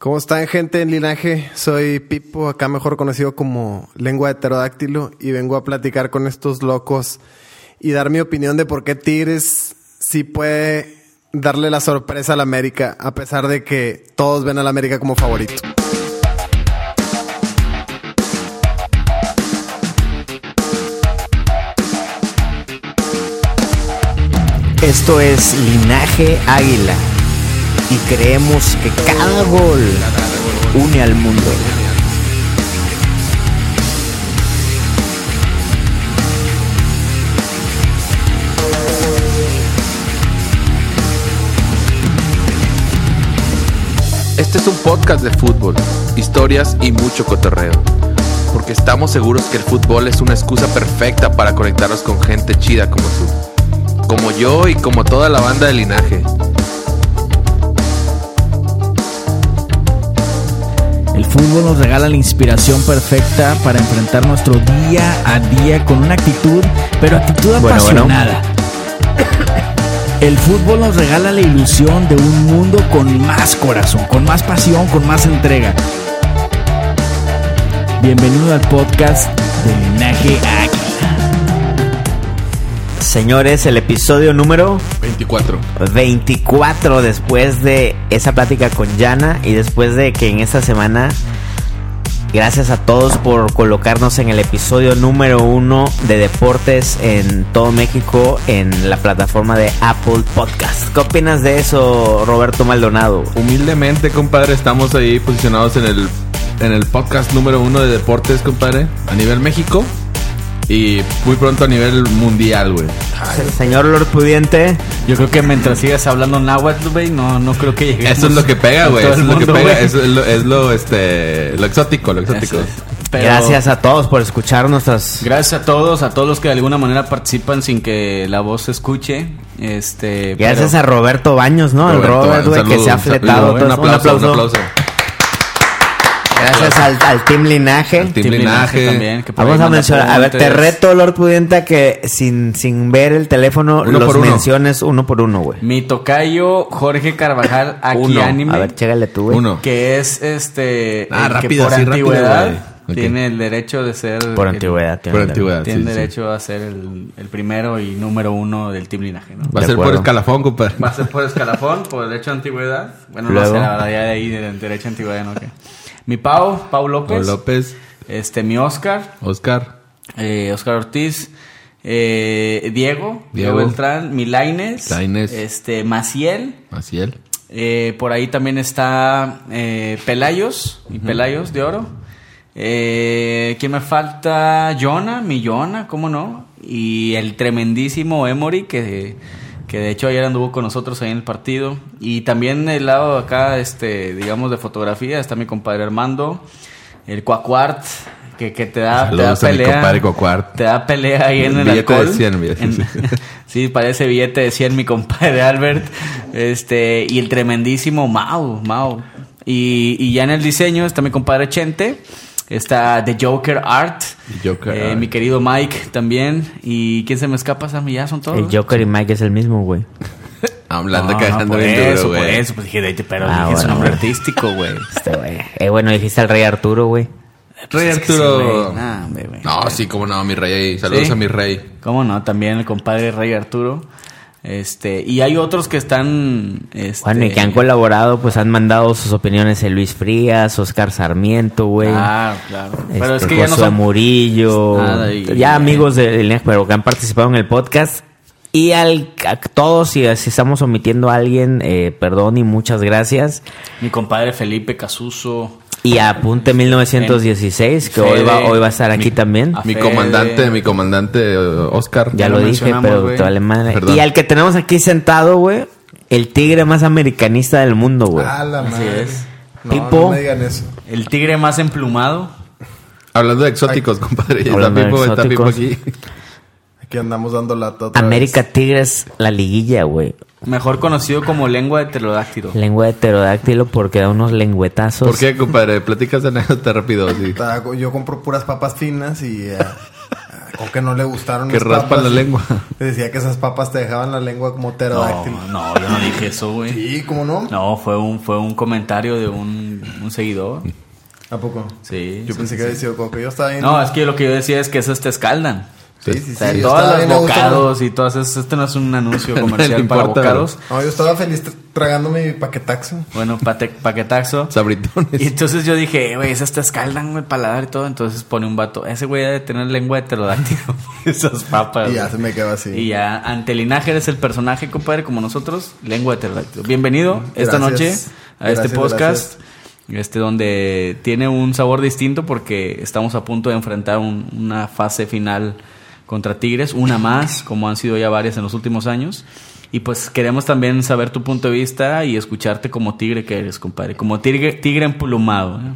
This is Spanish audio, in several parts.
¿Cómo están, gente en linaje? Soy Pipo, acá mejor conocido como Lengua de Pterodáctilo, y vengo a platicar con estos locos y dar mi opinión de por qué Tigres sí puede darle la sorpresa a la América, a pesar de que todos ven a la América como favorito. Esto es Linaje Águila y creemos que cada gol une al mundo. Este es un podcast de fútbol, historias y mucho cotorreo. Porque estamos seguros que el fútbol es una excusa perfecta para conectarnos con gente chida como tú. Como yo y como toda la banda de linaje. Fútbol nos regala la inspiración perfecta para enfrentar nuestro día a día con una actitud, pero actitud Bueno, bueno. apasionada. El fútbol nos regala la ilusión de un mundo con más corazón, con más pasión, con más entrega. Bienvenido al podcast de Linaje Águila. Señores, el episodio número 24. 24 después de esa plática con Yana y después de que en esta semana, gracias a todos por colocarnos en el episodio número uno de deportes en todo México en la plataforma de Apple Podcast. ¿Qué opinas de eso, Roberto Maldonado? Humildemente, compadre, estamos ahí posicionados en el, en el podcast número uno de deportes, compadre, a nivel México. Y muy pronto a nivel mundial, güey. Señor Lord Pudiente, Yo creo que mientras sigas hablando náhuatl, güey, no, no creo que lleguemos. Eso es lo que pega, a güey. Eso el es lo que pega. güey. Eso es lo, es lo, este, lo exótico, lo exótico. Pero gracias a todos por escuchar nuestras... Gracias a todos, a todos los que de alguna manera participan sin que la voz se escuche. Este, Gracias pero- a Roberto Baños, ¿no? El Robert, un güey, que se ha un fletado. Un eso. aplauso, un aplauso. Gracias al, al Team Linaje. Al Team Team Linaje. Linaje también. que Vamos a mencionar, a ver, te reto, Lord Pudiente, a que sin, sin ver el teléfono Uno los por uno. menciones uno por uno, güey. Mi tocayo Jorge Carvajal, aquí Uno. anime. A ver, chégale tú, güey. Uno. Que es este. Ah, el rápido, que por antigüedad tiene el derecho de ser. Por el- antigüedad. tiene Por el- antigüedad. Tiene sí, sí. derecho a ser el, el primero y número uno del Team Linaje, ¿no? Va a De ser por escalafón, compadre. Va a ser por escalafón, por derecho a antigüedad. Bueno, no Luego. sé, la verdad, ya de ahí, de derecho a antigüedad, ¿no? ¿Qué? Mi Pau, Pau López. Este, mi Oscar, Oscar, eh, Oscar Ortiz. eh, Diego, Diego, Diego. Beltrán, mi Laines, Lainez. este, Maciel. Maciel. eh, por ahí también está eh, Pelayos, y Pelayos de Oro. Eh, ¿Quién me falta? Jonah, mi Jonah, ¿cómo no? Y el tremendísimo Emory, que, que de hecho ayer anduvo con nosotros ahí en el partido. Y también del lado acá, este, digamos, de fotografía, está mi compadre Armando, el Cuacuart, que, que te da, te da Saludos a mi pelea. compadre. Te da pelea ahí en el Billete de alcohol. 100, billete. En- sí, parece billete de 100 mi compadre Albert. Este, y el tremendísimo Mau, Mau. Y, y ya en el diseño está mi compadre Chente. Está The Joker Art. Joker eh, Art. Mi querido Mike también. ¿Y quién se me escapa, Sammy? ¿Ya son todos? El Joker y Mike es el mismo, güey. Hablando No, cagando no, por bien eso, duro, por güey. eso. Pues dije, de- pero Ah, dije su bueno, nombre güey. artístico, güey. Este, güey. Eh, bueno, dijiste al rey Arturo, güey. Rey Es que sí, Arturo. Nah, hombre. No, sí, cómo no, mi rey. Saludos Sí. a mi rey. ¿Cómo no? También el compadre Rey Arturo. Este, y hay otros que están. Este, Bueno, y que han colaborado, pues han mandado sus opiniones el Luis Frías, Oscar Sarmiento, güey. Ah, claro. Pero es Este, que ya no son. Murillo. Nada, y- ya amigos de de pero que han participado en el podcast. Y al, a todos, si, si estamos omitiendo a alguien, eh, perdón y muchas gracias. Mi compadre Felipe Casuso. Y Apunte 1916, que hoy va, hoy va a estar aquí mi- también. Mi Fede. comandante, mi comandante eh, Oscar. Ya ya lo lo dije, pero te vale madre. Perdón. Y al que tenemos aquí sentado, güey, el tigre más americanista del mundo, güey. A la Así madre. es. No, Pipo. no me digan eso. El tigre más emplumado. Hablando de exóticos, compadre. Está Hablando de Pipo, está Pipo aquí. Aquí andamos dando la otra América vez. Tigres, la liguilla, güey. Mejor conocido como lengua de pterodáctilo. Lengua de pterodáctilo porque da unos lengüetazos. ¿Por qué, compadre? Platicas anécdota rápido. Sí. Estaba- Yo compro puras papas finas y eh, con que no le gustaron Que raspan la lengua. Le decía que esas papas te dejaban la lengua como pterodáctilo. No, no, yo no dije eso, güey. Sí, ¿cómo no? No, fue un, fue un comentario de un, un seguidor. ¿A poco? Sí. Yo sí, pensé sí, que había sí. sido como que yo estaba bien. No, es que lo que yo decía es que esas te escaldan. Sí, sí, sí. O sea, a gusto. bocados y todas esas. Este no es un anuncio No comercial para importa, bocados. No, yo estaba feliz tra- tragándome mi paquetaxo. Bueno, pate- paquetaxo. Sabritones. Y entonces yo dije, güey, esas te escaldan el paladar y todo. Entonces pone un vato. Ese güey debe tener lengua de pterodáctilo. Esas papas. Y ya se me quedó así. Y ya, ante el linaje eres el personaje, compadre, como nosotros, lengua de pterodáctilo. Bienvenido esta noche Gracias. a este Gracias, podcast. Este donde tiene un sabor distinto porque estamos a punto de enfrentar un- una fase final contra Tigres, una más, como han sido ya varias en los últimos años. Y pues queremos también saber tu punto de vista y escucharte como tigre que eres, compadre. Como tigre, tigre emplumado. ¿eh?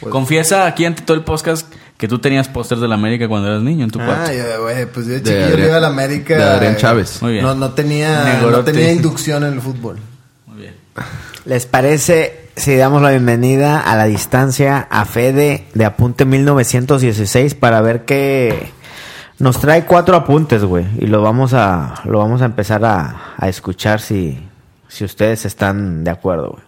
Pues- Confiesa aquí ante todo el podcast que tú tenías pósters de la América cuando eras niño en tu cuarto. Ah, yo, güey, pues yo de De chiquillo Adrián- le iba a la América. de Adrián eh, Chávez. Muy bien. No, no tenía, no tenía inducción en el fútbol. Muy bien. ¿Les parece si damos la bienvenida a la distancia a Fede de Apunte 1916 para ver que nos trae cuatro apuntes, güey? Y lo vamos a, lo vamos a empezar a, a escuchar si, si ustedes están de acuerdo, güey.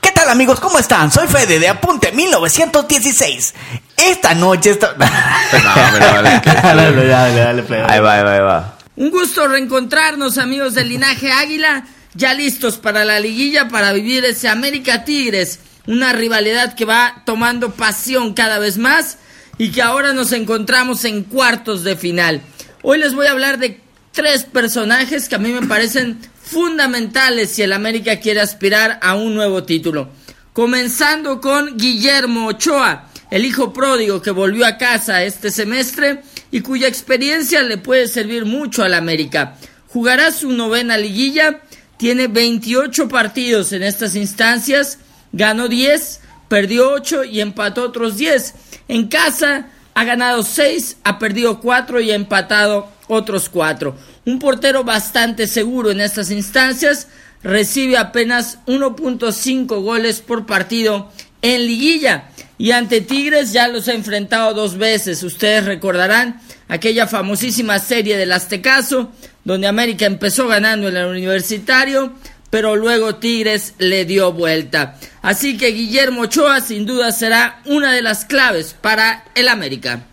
¿Qué tal amigos? ¿Cómo están? Soy Fede de Apunte 1916. Esta noche está... No, pero vale, que- dale, dale, dale, plebe. Ahí va, ahí va, ahí va. Un gusto reencontrarnos, amigos del linaje Águila, ya listos para la liguilla para vivir ese América Tigres, una rivalidad que va tomando pasión cada vez más y que ahora nos encontramos en cuartos de final. Hoy les voy a hablar de tres personajes que a mí me parecen fundamentales si el América quiere aspirar a un nuevo título. Comenzando con Guillermo Ochoa, el hijo pródigo que volvió a casa este semestre y cuya experiencia le puede servir mucho al América. Jugará su novena liguilla, tiene 28 partidos en estas instancias, ganó 10, perdió 8 y empató otros 10. En casa ha ganado 6, ha perdido 4 y ha empatado otros 4. Un portero bastante seguro en estas instancias, recibe apenas 1.5 goles por partido en liguilla. Y ante Tigres ya los ha enfrentado dos veces. Ustedes recordarán aquella famosísima serie del Aztecaso, donde América empezó ganando en el universitario, pero luego Tigres le dio vuelta. Así que Guillermo Ochoa sin duda será una de las claves para el América.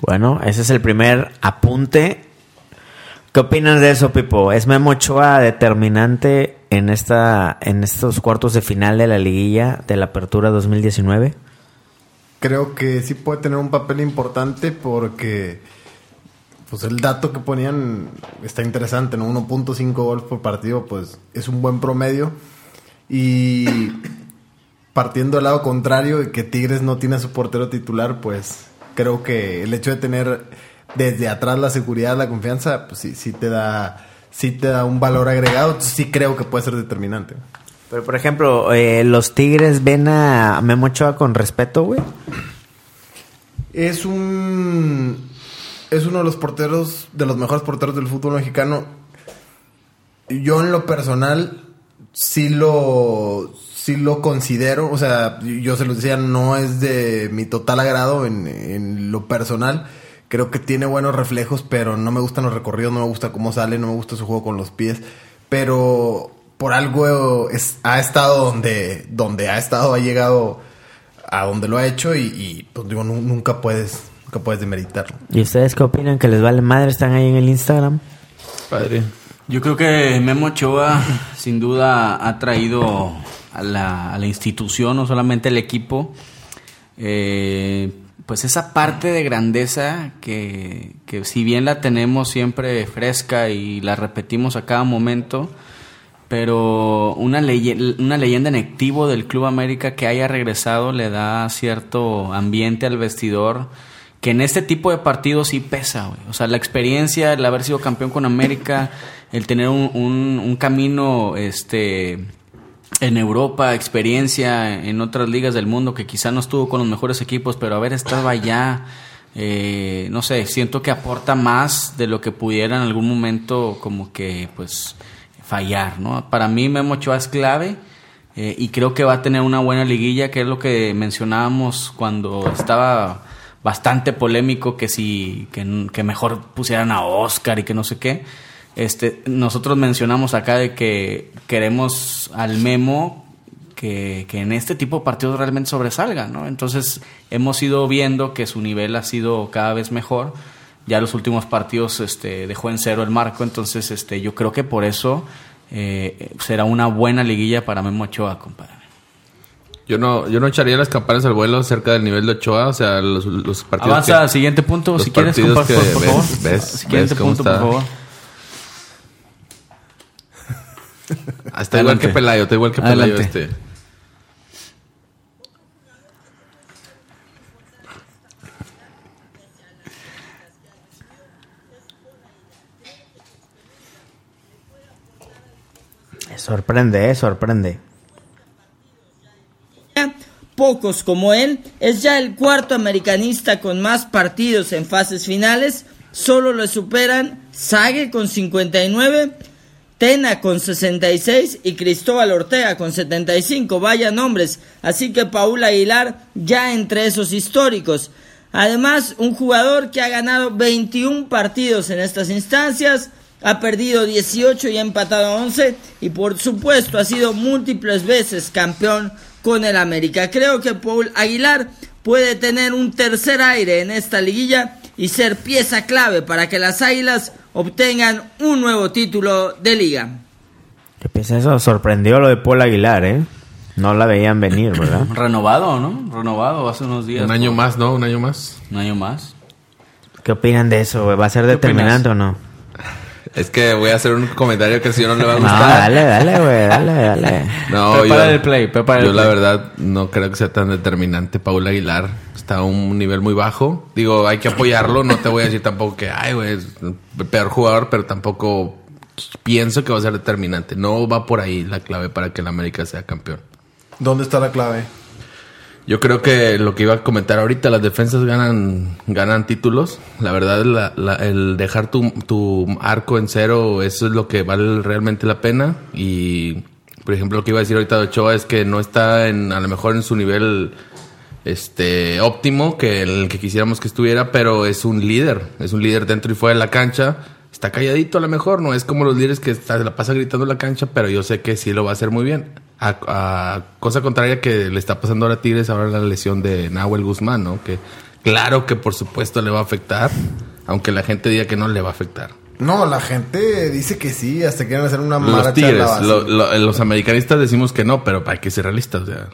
Bueno, ese es el primer apunte. ¿Qué opinas de eso, Pipo? ¿Es Memo Ochoa determinante en esta en estos cuartos de final de la liguilla de la Apertura 2019? Creo que sí puede tener un papel importante porque pues el dato que ponían está interesante, ¿no? 1.5 goles por partido, pues es un buen promedio. Y partiendo del lado contrario de que Tigres no tiene a su portero titular, pues creo que el hecho de tener desde atrás la seguridad, la confianza, pues sí, sí te da, sí te da un valor agregado. Sí creo que puede ser determinante. Pero, por ejemplo, eh, ¿los Tigres ven a Memo Ochoa con respeto, güey? Es un. Es uno de los porteros, de los mejores porteros del fútbol mexicano. Yo, en lo personal, sí lo. Sí lo considero. O sea, yo se lo decía, no es de mi total agrado en, en lo personal. Creo que tiene buenos reflejos, pero no me gustan los recorridos, no me gusta cómo sale, no me gusta su juego con los pies. Pero por algo ha estado donde, donde ha estado, ha llegado a donde lo ha hecho y, y, pues digo, nu- nunca puedes, nunca puedes demeritarlo. ¿Y ustedes qué opinan? ¿Que les vale madre? ¿Están ahí en el Instagram? Padre. Yo creo que Memo Ochoa sin duda ha traído a la, a la institución, no solamente al equipo, eh, pues esa parte de grandeza que, que si bien la tenemos siempre fresca y la repetimos a cada momento, pero una, leye- una leyenda en activo del Club América que haya regresado le da cierto ambiente al vestidor que en este tipo de partidos sí pesa, güey. O sea, la experiencia, el haber sido campeón con América, el tener un, un, un camino, este en Europa, experiencia en otras ligas del mundo que quizá no estuvo con los mejores equipos, pero haber estado allá, eh, no sé, siento que aporta más de lo que pudiera en algún momento como que pues fallar, ¿no? Para mí Memo Ochoa es clave eh, y creo que va a tener una buena liguilla, que es lo que mencionábamos cuando estaba bastante polémico que si que, mejor pusieran a Oscar y que no sé qué. Este, nosotros mencionamos acá de que queremos al Memo que, que, en este tipo de partidos realmente sobresalga, ¿no? Entonces hemos ido viendo que su nivel ha sido cada vez mejor. Ya los últimos partidos este, dejó en cero el marco, entonces este, yo creo que por eso eh, será una buena liguilla para Memo Ochoa, compadre. Yo no, yo no echaría las campanas al vuelo cerca del nivel de Ochoa, o sea, los, los partidos. Avanza al siguiente punto, si quieres, compadre, por, por, favor. Ves, siguiente ves punto, está. por favor. Ah, está igual que Pelayo, está igual que Pelayo Adelante. este. Sorprende, eh, sorprende. Pocos como él, es ya el cuarto americanista con más partidos en fases finales. Solo lo superan Sague con 59, Tena con 66 y Cristóbal Ortega con 75. Vaya nombres. Así que Paul Aguilar ya entre esos históricos. Además, un jugador que ha ganado 21 partidos en estas instancias, ha perdido 18 y ha empatado 11 y por supuesto ha sido múltiples veces campeón con el América. Creo que Paul Aguilar puede tener un tercer aire en esta liguilla y ser pieza clave para que las Águilas obtengan un nuevo título de liga. ¿Qué piensa eso? Sorprendió lo de Paul Aguilar, ¿eh? No la veían venir, ¿verdad? Renovado, ¿no? Renovado hace unos días. Un año ¿no? más, ¿no? Un año más. Un año más. ¿Qué opinan de eso? ¿Va a ser determinante o no? Es que voy a hacer un comentario que si no le va a No, gustar. dale, dale, güey, dale, dale. No, Prepara el play, prepara yo el la play. verdad no creo que sea tan determinante. Paul Aguilar está a un nivel muy bajo. Digo, hay que apoyarlo. No te voy a decir tampoco que, ay, güey, es el peor jugador, pero tampoco pienso que va a ser determinante. No va por ahí la clave para que el América sea campeón. ¿Dónde está la clave? Yo creo que lo que iba a comentar ahorita, las defensas ganan, ganan títulos. La verdad, la- la- el dejar tu, tu arco en cero, eso es lo que vale realmente la pena. Y, por ejemplo, lo que iba a decir ahorita de Ochoa es que no está en, a lo mejor en su nivel este óptimo, que el que quisiéramos que estuviera, pero es un líder. Es un líder dentro y fuera de la cancha. Está calladito a lo mejor, no es como los líderes que está- la pasa gritando en la cancha, pero yo sé que sí lo va a hacer muy bien. A, a cosa contraria que le está pasando ahora a Tigres, ahora la lesión de Nahuel Guzmán, ¿no? Que claro que por supuesto le va a afectar, aunque la gente diga que no le va a afectar. No, la gente dice que sí, hasta quieren hacer una Los marcha Tigres, lo- lo- los americanistas decimos que no, pero hay que ser realistas, o sea,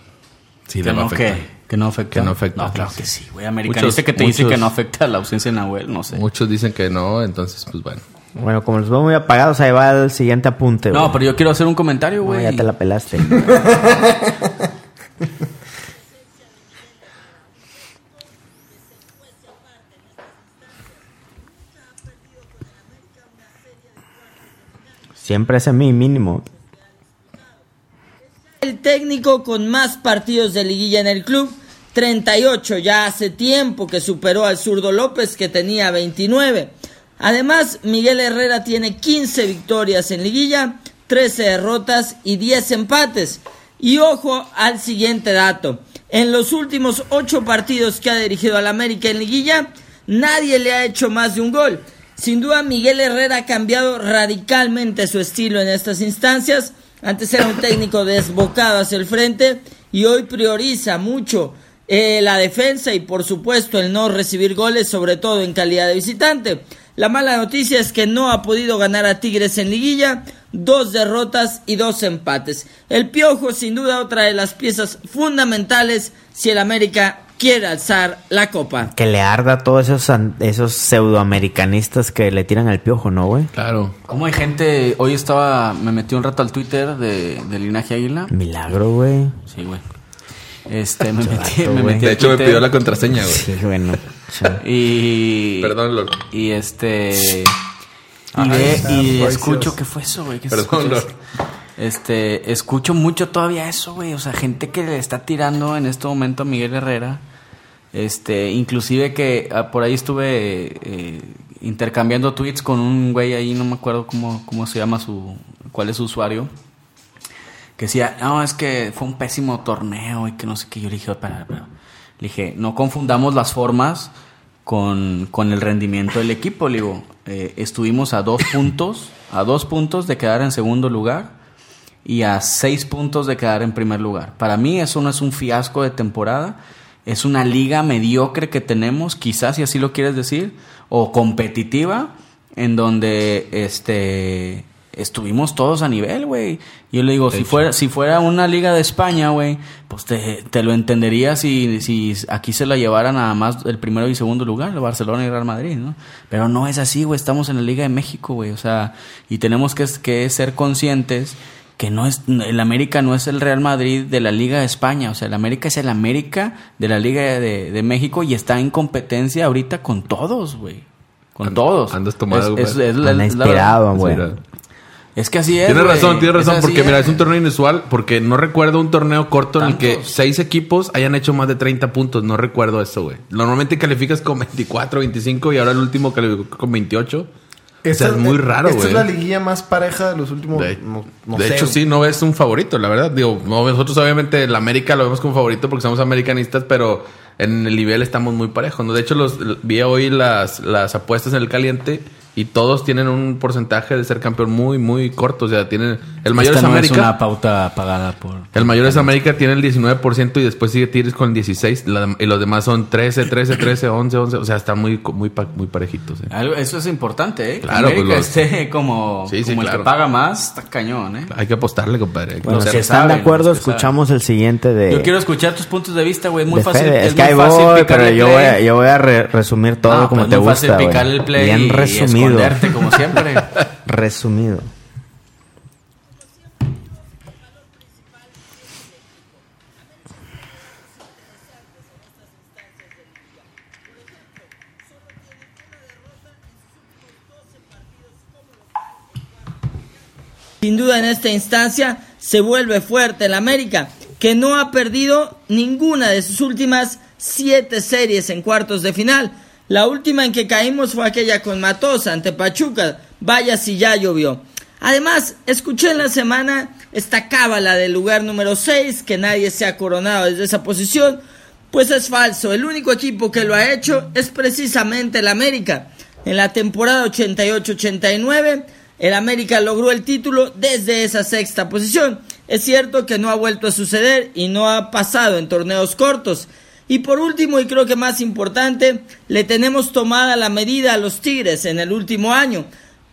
sí que le va a no, afectar. que, que no afecta. Que no afecta. No, claro que sí, güey. Americanista Muchos- que te dice que no afecta la ausencia de Nahuel, no sé. Muchos dicen que no, entonces pues bueno. Bueno, como los veo muy apagados, ahí va el siguiente apunte, güey. No, pero yo quiero hacer un comentario, No, güey. ya te la pelaste. Siempre es a mí mínimo. El técnico con más partidos de liguilla en el club, 38, ya hace tiempo que superó al zurdo López que tenía 29. Además, Miguel Herrera tiene 15 victorias en liguilla, 13 derrotas y 10 empates. Y ojo al siguiente dato. En los últimos 8 partidos que ha dirigido al América en liguilla, nadie le ha hecho más de un gol. Sin duda, Miguel Herrera ha cambiado radicalmente su estilo en estas instancias. Antes era un técnico desbocado hacia el frente y hoy prioriza mucho eh, la defensa y por supuesto el no recibir goles, sobre todo en calidad de visitante. La mala noticia es que no ha podido ganar a Tigres en liguilla, dos derrotas y dos empates. El Piojo sin duda otra de las piezas fundamentales si el América quiere alzar la copa. Que le arda a todos esos, an- esos pseudoamericanistas que le tiran al piojo, ¿no, güey? Claro. ¿Cómo hay gente? Hoy estaba, me metí un rato al Twitter de, de Linaje Águila. Milagro, güey. Sí, güey. Este, me metí, me metí De hecho me pidió la contraseña, güey. Sí, bueno. Y. Perdón, Lord. Y este. Y, Ay, ve- está y escucho, ¿qué fue eso, güey? ¿Qué se Perdón, eso? Este, escucho mucho todavía eso, güey. O sea, gente que le está tirando en este momento a Miguel Herrera. Este, inclusive que ah, por ahí estuve eh, intercambiando tweets con un güey ahí, no me acuerdo cómo, cómo se llama su, cuál es su usuario. Que decía, no, es que fue un pésimo torneo y que no sé qué. Yo le dije, espera, espera. Le dije, no confundamos las formas con, con el rendimiento del equipo. Le digo, eh, estuvimos a dos puntos, a dos puntos de quedar en segundo lugar y a seis puntos de quedar en primer lugar. Para mí eso no es un fiasco de temporada, es una liga mediocre que tenemos, quizás si así lo quieres decir, o competitiva, en donde este estuvimos todos a nivel, güey. Yo le digo, si fuera, si fuera una liga de España, güey, pues te, te lo entendería si, si aquí se la llevara nada más el primero y segundo lugar, el Barcelona y Real Madrid, ¿no? Pero no es así, güey, estamos en la Liga de México, güey, o sea, y tenemos que, que ser conscientes que no es el América no es el Real Madrid de la Liga de España, o sea, el América es el América de la Liga de, de México y está en competencia ahorita con todos, güey. Con And- todos. andas tomado, Es, es- es es la- güey. Es que así es. Tienes güey. razón, tienes Es razón, porque mira, es. es un torneo inusual, porque no recuerdo un torneo corto en el que seis equipos hayan hecho más de 30 puntos, no recuerdo eso, güey. Normalmente calificas con 24, 25 y ahora el último calificó con 28. o sea, es muy raro, Esta es güey. la liguilla más pareja de los últimos. De, no, no de sé, hecho, güey. sí, no es un favorito, la verdad. Digo, no, nosotros obviamente el América lo vemos como favorito porque somos americanistas, pero en el nivel estamos muy parejos. ¿no? De hecho, los vi hoy las, las apuestas en el caliente y todos tienen un porcentaje de ser campeón muy, muy corto. O sea, tienen el mayor Esta es no América. es una pauta pagada por. El mayor es América, tiene el 19% y después sigue Tigres con el 16%. la- y los demás son 13, 13, 13, 11, 11. O sea, están muy, muy, pa- muy parejitos. ¿eh? Eso es importante, ¿eh? Que Claro, América pues los- esté como, Sí, sí, como el claro. que paga más, está cañón, ¿eh? Hay que apostarle, compadre. Que Bueno, Los si que están de saben, acuerdo, los que escuchamos el siguiente de. Yo quiero escuchar tus puntos de vista, güey. Es muy de fácil. Es, es que ahí muy fácil voy, picarle pero yo voy, a, yo voy a re- resumir todo No, como pues te muy fácil gusta. güey. picarle el play Bien resumido. Esconderte, como siempre. resumido. Sin duda en esta instancia se vuelve fuerte el América, que no ha perdido ninguna de sus últimas siete series en cuartos de final. La última en que caímos fue aquella con Matosa ante Pachuca. Vaya si ya llovió. Además, escuché en la semana esta cábala del lugar número 6, que nadie se ha coronado desde esa posición. Pues es falso. El único equipo que lo ha hecho es precisamente el América. En la temporada 88-89, el América logró el título desde esa sexta posición. Es cierto que no ha vuelto a suceder y no ha pasado en torneos cortos. Y por último, y creo que más importante, le tenemos tomada la medida a los Tigres en el último año.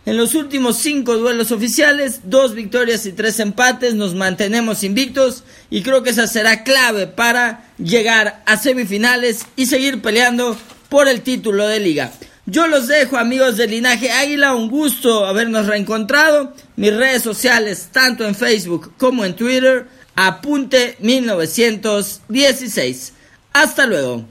En los últimos cinco duelos oficiales, dos victorias y tres empates, nos mantenemos invictos y creo que esa será clave para llegar a semifinales y seguir peleando por el título de liga. Yo los dejo amigos del Linaje Águila, un gusto habernos reencontrado. Mis redes sociales, tanto en Facebook como en Twitter, apunte 1916. Hasta luego.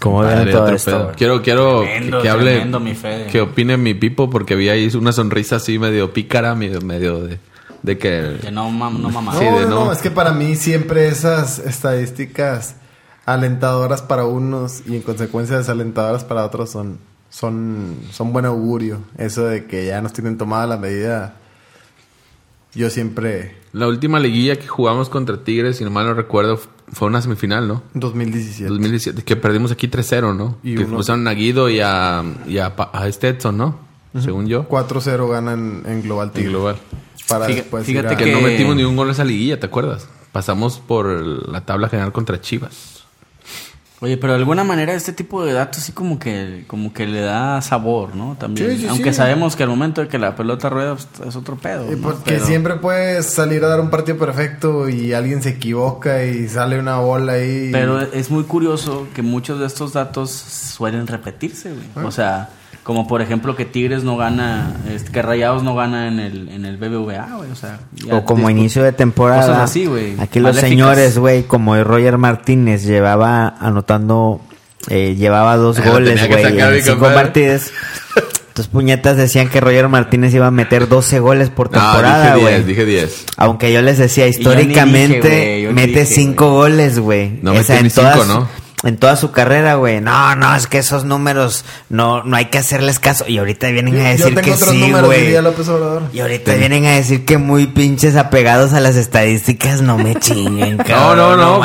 ¿Cómo ven todo otro esto? pedo. Quiero, quiero Tremendo, que, que hable, tremendo, mi Fede. que opine mi Pipo, porque vi ahí una sonrisa así medio pícara, medio, medio de, de que... Que no, mam- no mamá. No, de no, no. es que para mí siempre esas estadísticas alentadoras para unos y en consecuencia desalentadoras para otros son, son, son buen augurio. Eso de que ya nos tienen tomada la medida, yo siempre... La última liguilla que jugamos contra Tigres, si no mal no recuerdo, fue una semifinal, ¿no? 2017. 2017, que perdimos aquí 3-0, ¿no? Y que uno- pusieron a Guido y a, y a, a Edson, ¿no? Según yo. 4-0 ganan en Global En Tigre. global. Para Fíjate- después fíjate ir a- Que, Que- no metimos ni un gol en esa liguilla, ¿te acuerdas? Pasamos por la tabla general contra Chivas. Oye, pero de alguna manera este tipo de datos sí como que, como que le da sabor, ¿no? También. Sí, sí, Aunque sí. sabemos que al momento de que la pelota rueda pues, es otro pedo. Y ¿no? porque Pero- siempre puedes salir a dar un partido perfecto y alguien se equivoca y sale una bola ahí. Pero es muy curioso que muchos de estos datos suelen repetirse, güey. O sea, como por ejemplo que Tigres no gana, este, que Rayados no gana en el, en el BBVA, güey. O sea, O como inicio de temporada. Cosas así, güey. Aquí los Maléficas. señores, güey, como Roger Martínez llevaba anotando eh, llevaba dos goles, güey, en cinco compadre. partidos. Tus puñetas decían que Roger Martínez iba a meter 12 goles por No, temporada, dije güey. 10, dije 10. Aunque yo les decía, históricamente dije, mete dije, cinco goles, güey. No O sea, en su- ¿no? En toda su carrera, güey. No, no, es que esos números no, no hay que hacerles caso. Y ahorita vienen a Yo decir tengo que otros sí, güey. Y ahorita vienen a decir que muy pinches apegados a las estadísticas. No me chinguen, No, cabrón. no, no.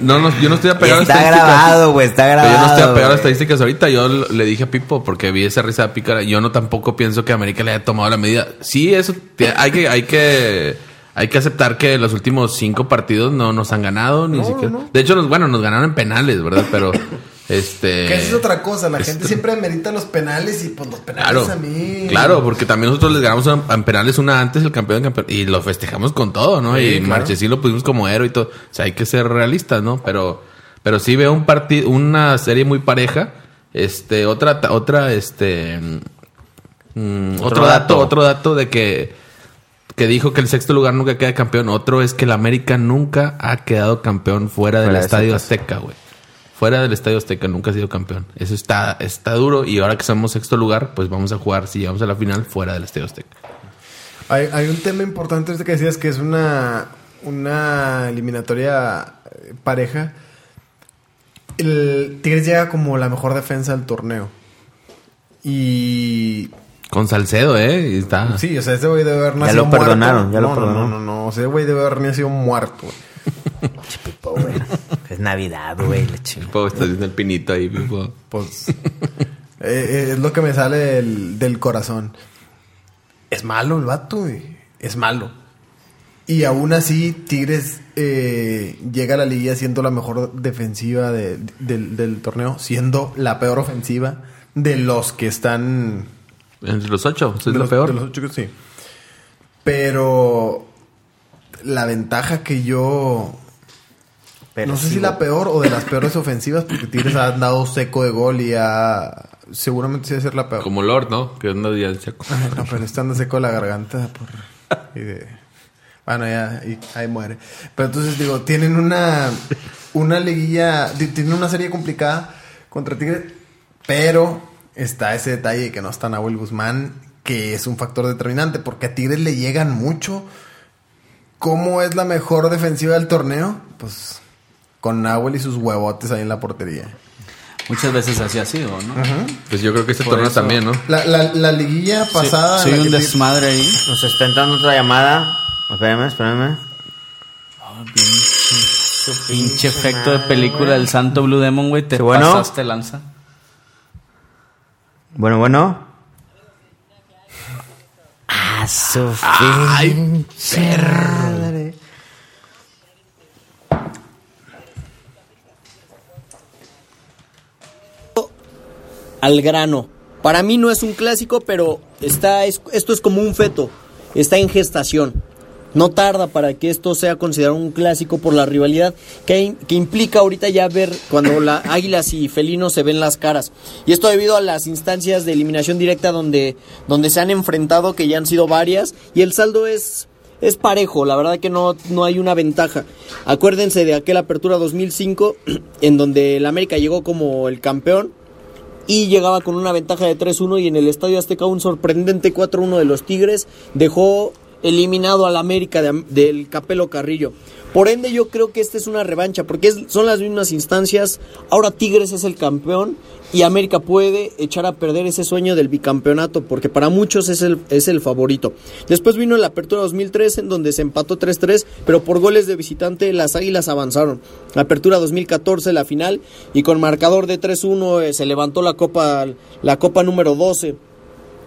No, no, no, yo no estoy apegado a Está estadísticas. grabado, güey, está Pero yo no estoy grabado, apegado a güey. estadísticas ahorita. Yo le dije a Pipo porque vi esa risa pícara. Yo no tampoco pienso que América le haya tomado la medida. Sí, eso hay que, hay que, hay que aceptar que los últimos cinco partidos no nos han ganado ni siquiera. De hecho, nos, bueno, nos ganaron en penales, ¿verdad? Pero, este. Que es otra cosa, la gente siempre merita los penales y pues los penales Claro, a mí. claro, porque también nosotros les ganamos en, en penales una antes el campeón, campeón y lo festejamos con todo, ¿no? Sí, y claro. Marchesín lo pusimos como héroe y todo. O sea, hay que ser realistas, ¿no? Pero, pero sí veo un partido, una serie muy pareja. Este, otra, otra, este, mm, otro, dato, dato. otro dato de que que dijo que el sexto lugar nunca queda campeón. Otro es que el América nunca ha quedado campeón fuera del Fuera Estadio. Azteca, güey. Fuera del Estadio Azteca nunca ha sido campeón. Eso está, está duro y ahora que somos sexto lugar, pues vamos a jugar, si llegamos a la final, fuera del Estadio Azteca. Hay, hay un tema importante este que decías que es una, una eliminatoria eh, pareja. El Tigres llega como la mejor defensa del torneo. Y Con Salcedo, ¿eh? Y está. sí, o sea, ese güey debe haber nacido lo muerto. perdonaron, ya lo no, no, perdonaron. No, no, no, o sea, ese güey debe haber nacido muerto. güey. Pipo, güey. Es Navidad, güey, la chingada. Pipo, está haciendo el pinito ahí, Pipo. Pues eh, eh, es lo que me sale del, del corazón. Es malo el vato, güey. Es malo. Y aún así, Tigres eh, llega a la liga siendo la mejor defensiva de- del, del torneo, siendo la peor ofensiva de los que están. Entre los ocho, es de lo los, peor. de los ocho que sí. Pero la ventaja que yo. no sé si la peor o de las peores ofensivas, porque Tigres ha dado seco de gol y ha. Seguramente sí va a ser la peor. Como Lord, ¿no? Que anda día seco. No, pero está anda seco la garganta por. y de- bueno, ya, y ahí muere. Pero entonces digo, tienen una. Una liguilla. ti- Tienen una serie complicada contra Tigres. Pero está ese detalle de que no está Nahuel Guzmán, que es un factor determinante, porque a Tigres le llegan mucho. ¿Cómo es la mejor defensiva del torneo? Pues con Nahuel y sus huevotes ahí en la portería. Muchas veces así ha sido, ¿no? Pues yo creo que este Por torneo eso- también, ¿no? La, la, la liguilla pasada. Soy en la un desmadre ahí. Nos está entrando otra llamada. Espérame, espérame. Pinche efecto de película del Santo Blue Demon, güey. Te Sí, bueno. pasaste lanza. Bueno, bueno. Ah, su pinche madre. al grano. Para mí no es un clásico, pero está, es- esto es como un feto. Está en gestación. No tarda para que esto sea considerado un clásico por la rivalidad que, que implica ahorita ya ver cuando la águilas y felinos se ven las caras. Y esto debido a las instancias de eliminación directa donde, donde se han enfrentado, que ya han sido varias, y el saldo es, es parejo, la verdad que no, no hay una ventaja. Acuérdense de aquella apertura 2005, en donde el América llegó como el campeón y llegaba con una ventaja de 3-1 y en el Estadio Azteca un sorprendente 4-1 de los Tigres dejó eliminado al América de- del Capelo Carrillo. Por ende yo creo que esta es una revancha porque son las mismas instancias. Ahora Tigres es el campeón y América puede echar a perder ese sueño del bicampeonato porque para muchos es el, es el favorito. Después vino la apertura 2003 en donde se empató 3-3 pero por goles de visitante las Águilas avanzaron. La apertura 2014 la final y con marcador de 3-1 eh, se levantó la copa, la copa número 12.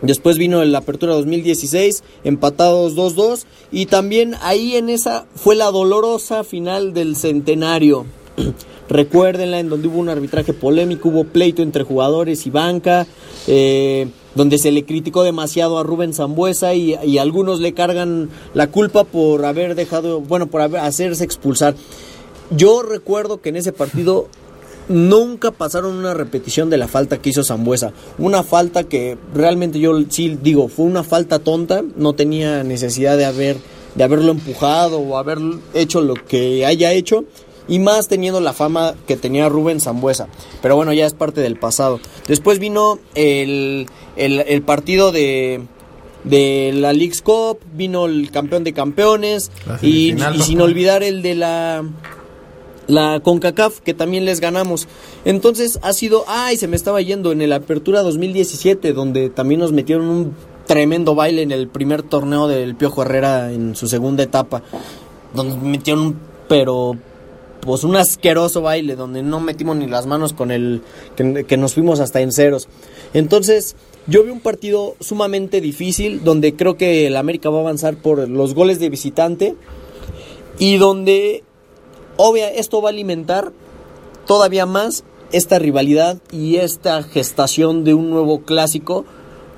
Después vino la apertura 2016, empatados 2-2. Y también ahí en esa fue la dolorosa final del centenario. Recuérdenla, en donde hubo un arbitraje polémico, hubo pleito entre jugadores y banca, eh, donde se le criticó demasiado a Rubén Zambuesa y, algunos le cargan la culpa por haber dejado, bueno, por hacerse expulsar. Yo recuerdo que en ese partido nunca pasaron una repetición de la falta que hizo Zambuesa. Una falta que realmente yo sí digo, fue una falta tonta, no tenía necesidad de haber de haberlo empujado o haber hecho lo que haya hecho. y más teniendo la fama que tenía Rubén Zambuesa. Pero bueno, ya es parte del pasado. Después vino el, el, el partido de, de la League's Cup, vino el campeón de campeones y, sin olvidar el de la la CONCACAF que también les ganamos. Entonces ha sido, ay, se me estaba yendo en el Apertura 2017 donde también nos metieron un tremendo baile en el primer torneo del Piojo Herrera en su segunda etapa, donde metieron un, pero pues un asqueroso baile donde no metimos ni las manos con el que, que nos fuimos hasta en ceros. Entonces, yo vi un partido sumamente difícil donde creo que el América va a avanzar por los goles de visitante y donde obvia esto va a alimentar todavía más esta rivalidad y esta gestación de un nuevo clásico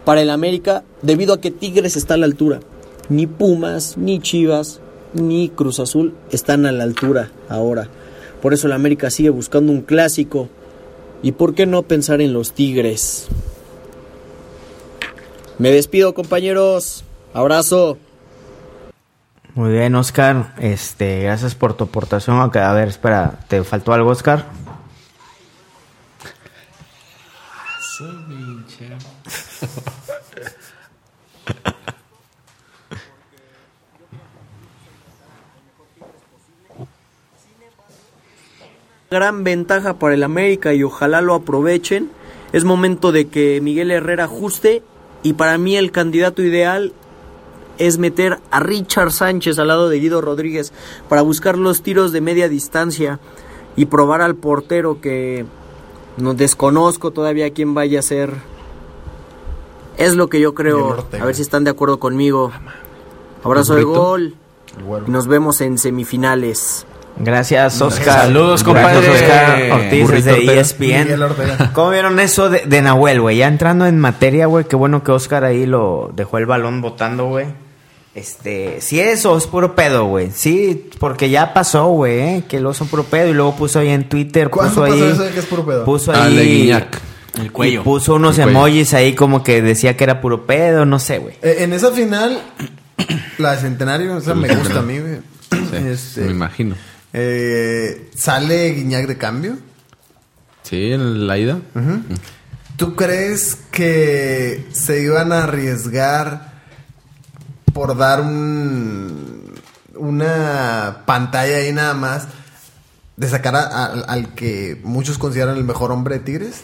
para el América debido a que Tigres está a la altura. Ni Pumas, ni Chivas, ni Cruz Azul están a la altura ahora. Por eso el América sigue buscando un clásico. ¿Y por qué no pensar en los Tigres? Me despido compañeros. Abrazo. Muy bien, Oscar. Este, gracias por tu aportación. A ver, espera, ¿te faltó algo, Oscar? gran ventaja para el América y ojalá lo aprovechen. Es momento de que Miguel Herrera ajuste y para mí el candidato ideal es meter a Richard Sánchez al lado de Guido Rodríguez para buscar los tiros de media distancia y probar al portero que no desconozco todavía quién vaya a ser. Es lo que yo creo. A ver si están de acuerdo conmigo. Abrazo de gol. Y nos vemos en semifinales. Gracias, Oscar. Saludos, Gracias, compadre. Oscar Ortiz Burrito desde ESPN. Ortega. ¿Cómo vieron eso de, de Nahuel, güey? Ya entrando en materia, güey. Qué bueno que Oscar ahí lo dejó el balón botando, güey. Este, sí, eso es puro pedo, güey. Sí, porque ya pasó, güey, ¿eh? que lo son puro pedo. Y luego puso ahí en Twitter, ¿Cuándo puso pasó ahí. eso de que es puro pedo? Puso Al ahí. de Guiñac. El cuello. Y puso unos emojis ahí como que decía que era puro pedo, no sé, güey. Eh, en esa final, la de Centenario, esa me gusta a mí, güey. Sí, Este, me imagino. eh, ¿Sale Guiñac de cambio? Sí, en la ida. ¿Tú crees que se iban a arriesgar por dar un, una pantalla ahí nada más de sacar a- al que muchos consideran el mejor hombre de Tigres?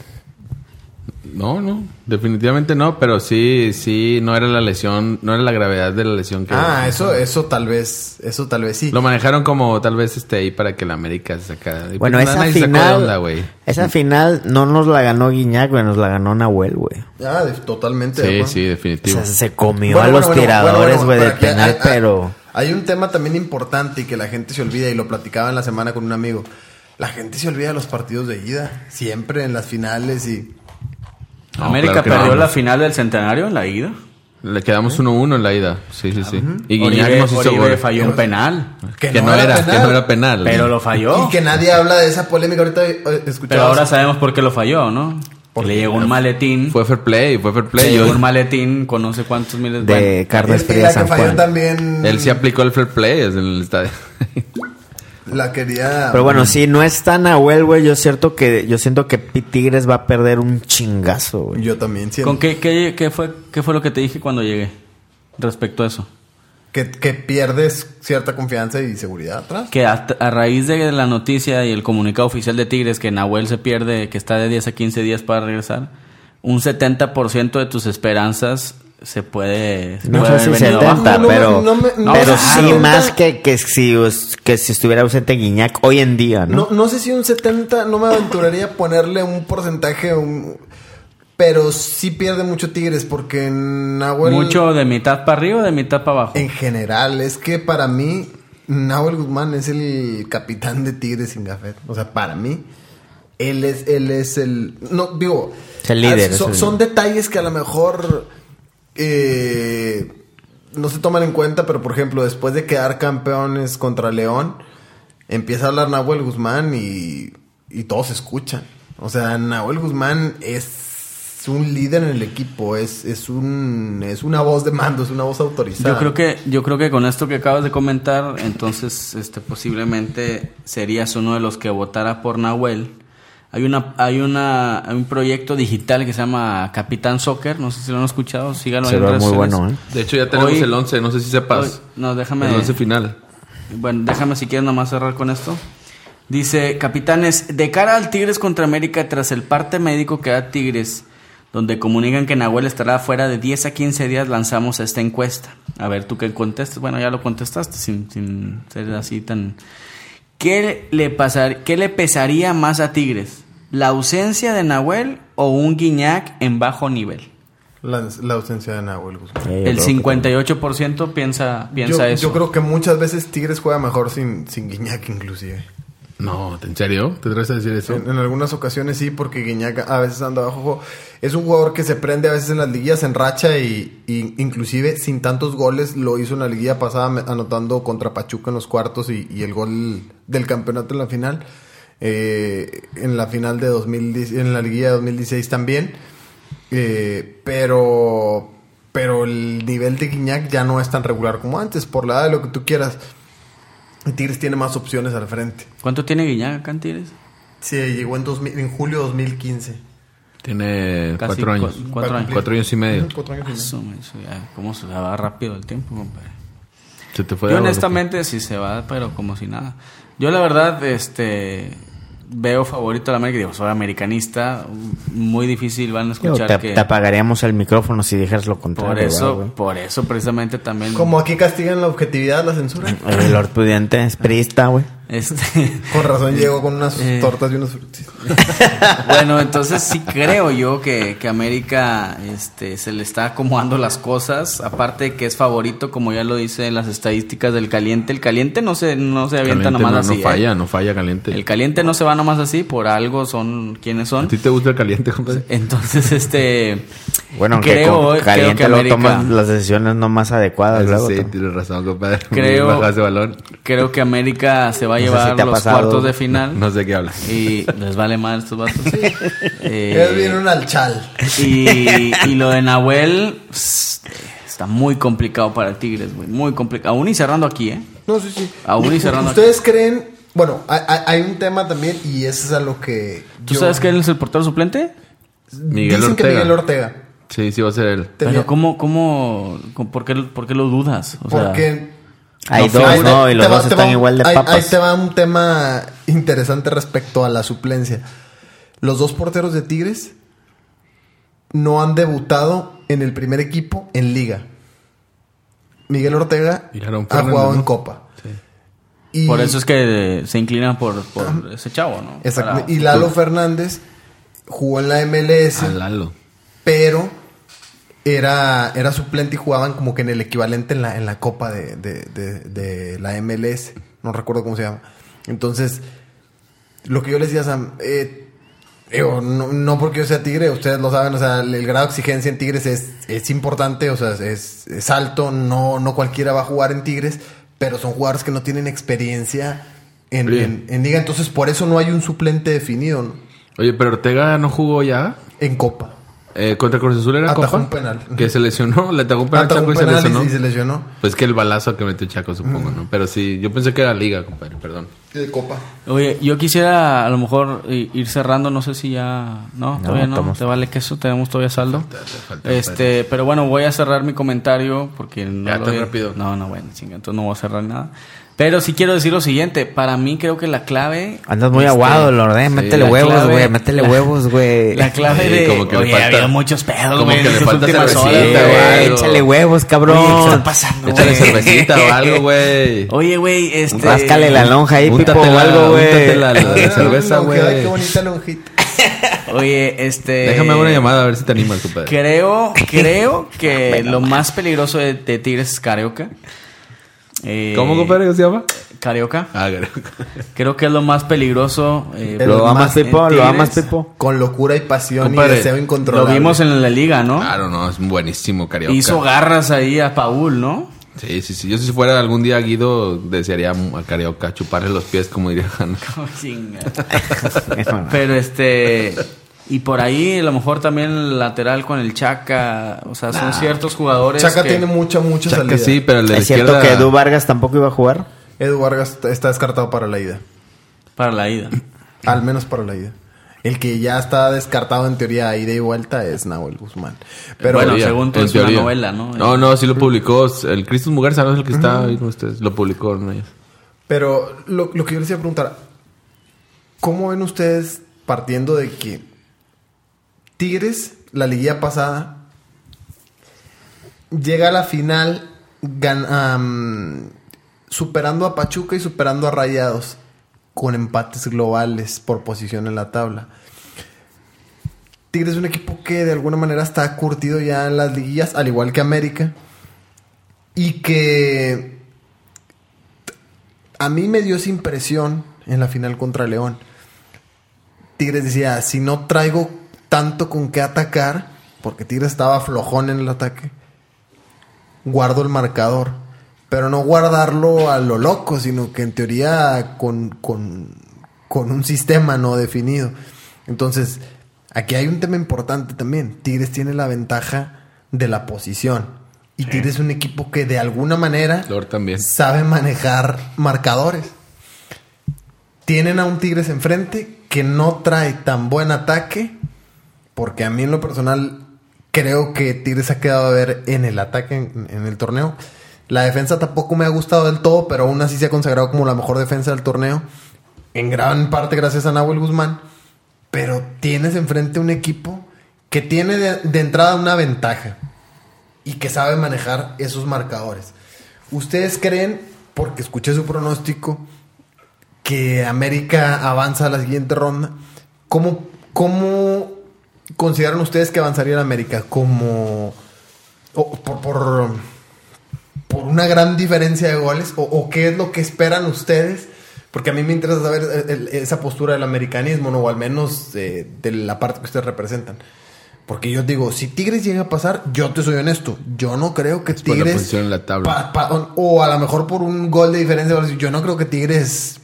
No, no, definitivamente no, pero sí, sí, no era la lesión, no era la gravedad de la lesión que... Ah, eso, eso tal vez, eso tal vez sí. Lo manejaron como tal vez este ahí para que la América se sacara. Y Bueno, pues, esa nadie se sacó de final. onda, güey. esa final no nos la ganó Guiñac, güey, nos la ganó Nahuel, güey. Ah, de- totalmente. Sí, sí, O definitivo. sea, se comió Bueno, a los bueno, tiradores, bueno, bueno, güey, del penal, hay- pero. Hay un tema también importante y que la gente se olvida, y lo platicaba en la semana con un amigo. La gente se olvida de los partidos de ida, siempre en las finales y... No, América claro que perdió no. la final del centenario en la ida. Le quedamos 1-1 en la ida. Sí, sí, sí. Y Guiñac Oribe, nos hizo Oribe gol. falló un penal. Que, no, era, que no era penal. Pero lo falló. Y que nadie habla de esa polémica. Ahorita eh, escuchaba... Pero ahora sabemos por qué lo falló, ¿no? Porque le llegó un maletín. Fue fair play, fue fair le play. llegó Yo- un maletín con no sé cuántos miles De bueno, carnes frías que. Él sí aplicó el fair play es en el estadio. La quería... Pero bueno, si no está Nahuel, güey, yo cierto que yo siento que Tigres va a perder un chingazo, güey. Yo también siento ¿Con qué, qué, qué fue, qué fue lo que te dije cuando llegué respecto a eso? que, que pierdes cierta confianza y seguridad atrás. Que a, a raíz de la noticia y el comunicado oficial de Tigres que Nahuel se pierde, que está de 10 a 15 días para regresar, un 70% de tus esperanzas se puede... se No puede sé si haber venido 70, abajo. no me- pero, no me- no, pero sí 70. más que, que, si, que si estuviera ausente Guiñac hoy en día, ¿no? No, no sé si un 70, no me aventuraría a ponerle un porcentaje, un- pero sí pierde mucho Tigres porque Nahuel... Mucho de mitad para arriba o de mitad para abajo. En general, es que para mí, Nahuel Guzmán es el capitán de Tigres sin gafet. O sea, para mí, él es, él es el. No, digo. Es el líder, ah, son detalles que a lo mejor. Eh, no se toman en cuenta, pero por ejemplo, después de quedar campeones contra León, empieza a hablar Nahuel Guzmán y, y todos escuchan. O sea, Nahuel Guzmán es un líder en el equipo, es, es, un, es una voz de mando, es una voz autorizada. Yo creo que, yo creo que con esto que acabas de comentar, entonces, este, posiblemente serías uno de los que votara por Nahuel. Hay una, hay una, hay un proyecto digital que se llama Capitán Soccer, no sé si lo han escuchado, síganlo Se en ve redes muy bueno, ¿eh? De hecho, ya tenemos Hoy- el 11, no sé si sepas. Hoy- no, déjame. El 11 final. Bueno, déjame si quieres nomás cerrar con esto. Dice, capitanes, de cara al Tigres contra América tras el parte médico que da Tigres, donde comunican que Nahuel estará fuera de 10 a 15 días, lanzamos esta encuesta. A ver, tú qué contestas. Bueno, ya lo contestaste sin, sin ser así tan... ¿Qué le, pasar, ¿Qué le pesaría más a Tigres? ¿La ausencia de Nahuel o un Guiñac en bajo nivel? La, la ausencia de Nahuel Guzmán. Sí, yo El creo que- 58% piensa, piensa yo, eso. yo creo que muchas veces Tigres juega mejor sin, sin Guiñac inclusive. No, ¿en serio? ¿Te traes a decir eso? En, algunas ocasiones sí, porque Guiñac a veces anda bajo. Es un jugador que se prende a veces en las liguillas en racha y, inclusive sin tantos goles lo hizo en la liguilla pasada anotando contra Pachuca en los cuartos y, el gol del campeonato en la final. Eh, en la final de 2010, en la liguilla de 2016 también. Eh, pero pero el nivel de Guiñac ya no es tan regular como antes, por la edad de lo que tú quieras. Tigres tiene más opciones al frente. ¿Cuánto tiene Guiñac acá en Tigres? Sí, llegó en, 2000 en julio de 2015. Tiene Casi cuatro años. cu- cuatro años. Cuatro años y medio. Cuatro años y medio. Eso, me- eso ya, ¿Cómo se va rápido el tiempo, compadre? Se te fue Yo de honestamente sí se va, pero como si nada. Yo la verdad, este... Veo favorito a la América. Digo, soy americanista. Muy difícil van a escuchar te, que... te apagaríamos el micrófono si dijeras lo contrario. por ¿verdad, eso, por eso precisamente también... Como aquí castigan la objetividad, la censura. El Lord Pudiente es priista, güey. Este... Con razón llegó con unas Eh. tortas y unos frutis. bueno, entonces sí creo yo que, que América este, se le está acomodando las cosas. Aparte de que es favorito, como ya lo dice en las estadísticas del caliente. El caliente no se, no se avienta Caliente nomás no, así. no ¿eh? falla, no falla caliente. El caliente no se va nomás así, por algo son quienes ¿A son. ti te gusta el caliente, compadre? Entonces, este. Bueno, aunque creo, con creo caliente que lo América, tomas las decisiones no más adecuadas. Eso sí, tienes razón, compadre. Creo- creo que América se va a No sé llevar si los cuartos de final. No sé qué hablas. Y les vale mal estos vatos. Eh, Ellos vienen al chal. Y, y lo de Nahuel pss, está muy complicado para Tigres, güey. Muy complicado. Aún y cerrando aquí, ¿eh? No, sí, sí. Aún y cerrando ¿Ustedes creen? Bueno, hay, un tema también y eso es a lo que. ¿Tú yo- sabes que él es el portero suplente? Miguel Dicen que Ortega. Miguel Ortega. Sí, sí va a ser él. Pero Tenía- ¿cómo, cómo, cómo- por, qué, por qué lo dudas? O sea, Porque. Hay No, dos, ¿no? Y los va- dos están va- igual de ahí- papas. Ahí te va un tema interesante respecto a la suplencia. Los dos porteros de Tigres no han debutado en el primer equipo en liga. Miguel Ortega ha jugado en ¿no? Copa. Sí. Y, por eso es que se inclinan por, por ese chavo, ¿no? Exacto. Para- y Lalo Fernández jugó en la MLS, A Lalo. pero era, era suplente y jugaban como que en el equivalente en la, en la Copa de, de- de- de la MLS. No recuerdo cómo se llama. Entonces, lo que yo les decía a Sam, eh, digo, no, no porque yo sea tigre, ustedes lo saben, o sea, el, el grado de exigencia en Tigres es, es importante, o sea, es, es alto, no, no cualquiera va a jugar en Tigres, pero son jugadores que no tienen experiencia en, en- en liga, entonces por eso no hay un suplente definido ¿no? Oye, pero Ortega no jugó ya. en Copa. Eh, contra Cruz Azul era Atajó un penal. Que se lesionó. Le atajó un penal a Atajó Chaco un y se penal lesionó. y se lesionó. Pues que el balazo que metió Chaco, supongo, ¿no? Pero sí, yo pensé que era Liga, compadre, perdón. De Copa. Oye, yo quisiera a lo mejor i- ir cerrando, no sé si ya... No, todavía no, estamos- te vale queso, tenemos todavía saldo. falta, este, pero bueno, voy a cerrar mi comentario porque no Ya, lo tan rápido. No, no, bueno, chinga, entonces no voy a cerrar nada. Pero sí quiero decir lo siguiente, para mí creo que la clave... Andas muy este, aguado, Lord, eh. Métele huevos, güey. Métele la- huevos, güey. La clave Sí, de... como que le Oye, falta- había muchos pedos, como que le falta cervecita, güey. Échale huevos, cabrón. Oye, ¿qué está pasando, Échale cervecita o algo, güey. Oye, güey, este... Ráscale la lonja ahí, Pipo, Úntatela, o algo, güey. la cerveza, güey. Qué bonita lonjita. Oye, este... Déjame una llamada a ver si te animas, compadre. Creo, creo que lo más peligroso de, de Tigres es Carioca. Eh, ¿Cómo, compadre? ¿Cómo se llama? Carioca. Ah, creo. Creo que es lo más peligroso. eh, El ¿Lo más amas, Pipo? en ¿Lo amas. Pipo? Con locura y pasión Compadre, y deseo Lo incontrolable. vimos en la liga, ¿no? Claro, no, es buenísimo, Carioca. Hizo garras ahí a Paul, ¿no? Sí, sí, sí. Yo si fuera algún día Guido, desearía a Carioca chuparle los pies, como diría Hanna. Chinga. Pero este. Y por ahí a lo mejor también el lateral con el Chaca. O sea, son ciertos jugadores. Chaca que- tiene mucha, mucha Chaca salida. sí, pero el de la ¿Es cierto izquierda... que Edu Vargas tampoco iba a jugar? Edu Vargas está- descartado para la ida. Para la ida. Al menos para la ida. El que ya está descartado en teoría a ida y vuelta es Nahuel Guzmán. Pero Bueno, Teoría, según tú en es una teoría. novela, ¿no? No, no, sí lo publicó. El Cristus Mugarza, ¿no es el que está ahí con ustedes? Lo publicó, ¿no? Pero lo, lo que yo les iba a preguntar, ¿cómo ven ustedes partiendo de que Tigres, la liguilla pasada, llega a la final superando a Pachuca y superando a Rayados con empates globales por posición en la tabla? Tigres es un equipo que de alguna manera está curtido ya en las liguillas, al igual que América. Y que a mí me dio esa impresión en la final contra León. Tigres decía, si no traigo tanto con qué atacar, porque Tigres estaba flojón en el ataque, guardo el marcador. Pero no guardarlo a lo loco, sino que en teoría con, con, con un sistema no definido. Entonces, aquí hay un tema importante también. Tigres tiene la ventaja de la posición. Y Tigres es un equipo que de alguna manera también. sabe manejar marcadores. Tienen a un Tigres enfrente que no trae tan buen ataque, porque a mí en lo personal creo que Tigres ha quedado a ver en el ataque en, el torneo. La defensa tampoco me ha gustado del todo, pero aún así se ha consagrado como la mejor defensa del torneo, en gran parte gracias a Nahuel Guzmán. Pero tienes enfrente un equipo que tiene de, de entrada una ventaja y que sabe manejar esos marcadores. ¿Ustedes creen, porque escuché su pronóstico, que América avanza a la siguiente ronda? ¿Cómo, cómo consideran ustedes que avanzaría la América? ¿Como o por, por, por una gran diferencia de goles? ¿O, o qué es lo que esperan ustedes? Porque a mí me interesa saber el- el- esa postura del americanismo, ¿no? o al menos eh, de la parte que ustedes representan. Porque yo digo, si Tigres llega a pasar, yo te soy honesto, yo no creo que por la Tigres... posición en la tabla. pa- pa- o, o a lo mejor por un gol de diferencia, de goles, yo no creo que Tigres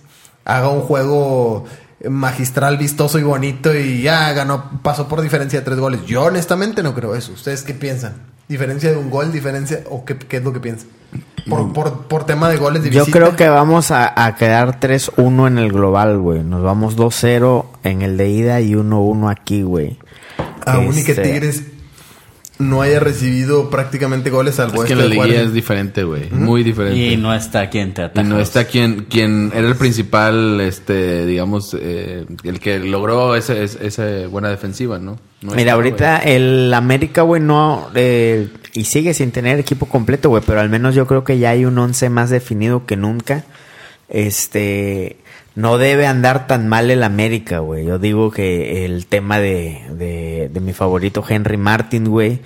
haga un juego magistral, vistoso y bonito y ya ganó, pasó por diferencia de tres goles. Yo honestamente no creo eso. ¿Ustedes qué piensan? ¿Diferencia de un gol? ¿Diferencia? ¿O qué, qué es lo que piensan? Por, por, por tema de goles de Yo visita. creo que vamos a, a quedar 3-1 en el global, güey. Nos vamos 2-0 en el de ida y 1-1 aquí, güey. Aún y que Este, Tigres no haya recibido prácticamente goles al Es que la liguilla es diferente, güey. Muy diferente. Y no está quien te ataca. Y no está quien, quien era el principal, este, digamos, eh, el que logró ese, ese- esa buena defensiva, ¿no? No Mira, está, ahorita el América, güey, no. eh, y sigue sin tener equipo completo, güey. Pero al menos yo creo que ya hay un 11 más definido que nunca. Este. No debe andar tan mal el América, güey. Yo digo que el tema de, de, de mi favorito Henry Martin, güey.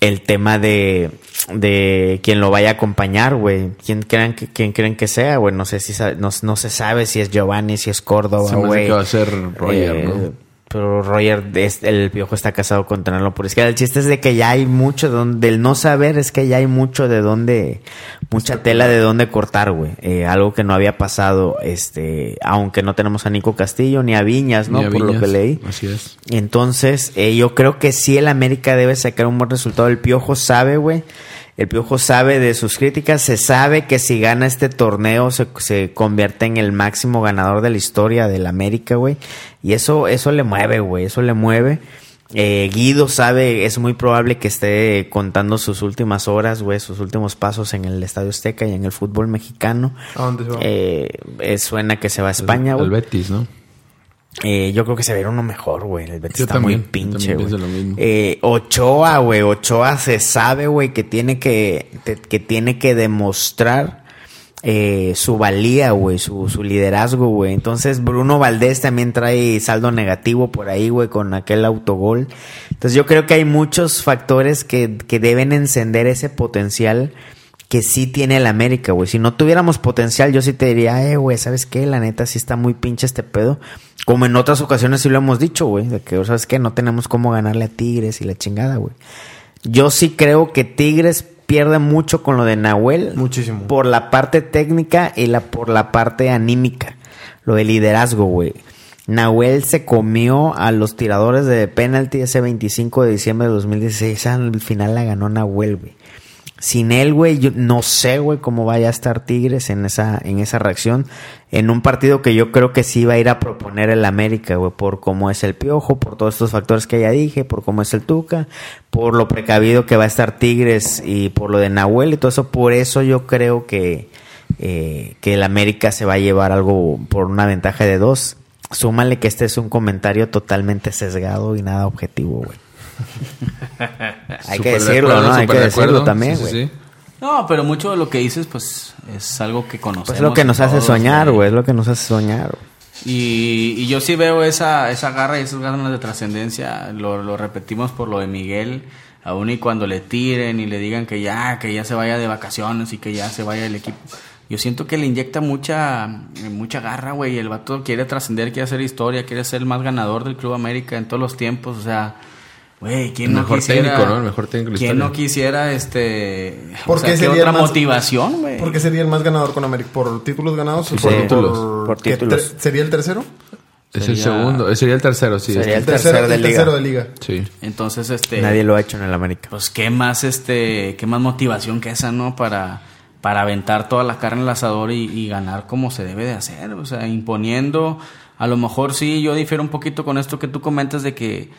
El tema de, de quien lo vaya a acompañar, güey. ¿Quién creen que, quién creen que sea, güey? No sé si no, no se sabe si es Giovanni, si es Córdoba, Se me hace güey. que va a ser Roger, Eh, ¿no? Pero Roger, es- el piojo está casado con tenerlo por izquierda. El chiste es de que ya hay mucho de donde, del no saber es que ya hay mucho de donde, mucha tela de donde cortar, güey. Eh, algo que no había pasado, este, aunque no tenemos a Nico Castillo ni a Viñas, ¿no? A por lo que leí. Así es. Entonces, eh, yo creo que sí el América debe sacar un buen resultado. El Piojo sabe, güey. El Piojo sabe de sus críticas. Se sabe que si gana este torneo se, se convierte en el máximo ganador de la historia del América, güey. Y eso, eso le mueve, güey. Eso le mueve. Eh, Guido sabe, es muy probable que esté contando sus últimas horas, güey, sus últimos pasos en el Estadio Azteca y en el fútbol mexicano. ¿A dónde se va? Eh, eh, suena que se va a España, El güey. Betis, ¿no? Eh, yo creo que se verá uno mejor, güey. El Betis Yo está también, muy pinche, güey. Eh, Ochoa, güey. Ochoa se sabe, güey, que tiene que, que tiene que demostrar eh, su valía, güey, su, su liderazgo, güey. Entonces Bruno Valdés también trae saldo negativo por ahí, güey, con aquel autogol. Entonces yo creo que hay muchos factores que, que deben encender ese potencial que sí tiene el América, güey. Si no tuviéramos potencial, yo sí te diría, eh, güey, ¿sabes qué? La neta sí está muy pinche este pedo. Como en otras ocasiones sí lo hemos dicho, güey, de que, ¿sabes qué? No tenemos cómo ganarle a Tigres y la chingada, güey. Yo sí creo que Tigres pierde mucho con lo de Nahuel. Muchísimo. Por la parte técnica y la, por la parte anímica. Lo de liderazgo, güey. Nahuel se comió a los tiradores de penalti ese 25 de diciembre de 2016. Al final la ganó Nahuel, güey. Sin él, güey, yo no sé, güey, cómo vaya a estar Tigres en esa, en esa reacción. En un partido que yo creo que sí va a ir a proponer el América, güey, por cómo es el piojo, por todos estos factores que ya dije, por cómo es el Tuca, por lo precavido que va a estar Tigres y por lo de Nahuel y todo eso. Por eso yo creo que, eh, que el América se va a llevar algo por una ventaja de dos. Súmale que este es un comentario totalmente sesgado y nada objetivo, güey. Hay que decirlo, ¿no? Hay que de decirlo también, güey. sí, sí. No, pero mucho de lo que dices, pues, es algo que conocemos. Pues es lo que nos hace soñar, güey. Es lo que nos hace soñar, güey. Y, y yo sí veo esa, esa garra y esas ganas de trascendencia. Lo, lo repetimos por lo de Miguel. Aún y cuando le tiren y le digan que ya, que ya se vaya de vacaciones y que ya se vaya el equipo. Yo siento que le inyecta mucha, mucha garra, güey. El vato quiere trascender, quiere hacer historia, quiere ser el más ganador del Club América en todos los tiempos. O sea, güey, ¿quién El no mejor quisiera? técnico, ¿no? El mejor técnico de la ¿Quién historia. no quisiera, este... ¿Por o sea, qué ¿qué sería otra más- motivación, güey? ¿Por qué sería el más ganador con América? ¿Por títulos ganados? o Sí, por, títulos. Por ¿qué títulos. tre- ¿Sería el tercero? Es el segundo, eh, sería el tercero, sí. Sería este- el tercero de el liga. tercero de liga. Sí. Entonces, este... Nadie lo ha hecho en el América. Pues qué más este, qué más motivación que esa, ¿no? Para, para aventar toda la carne al asador y, y ganar como se debe de hacer, o sea, imponiendo. A lo mejor sí, yo difiero un poquito con esto que tú comentas de que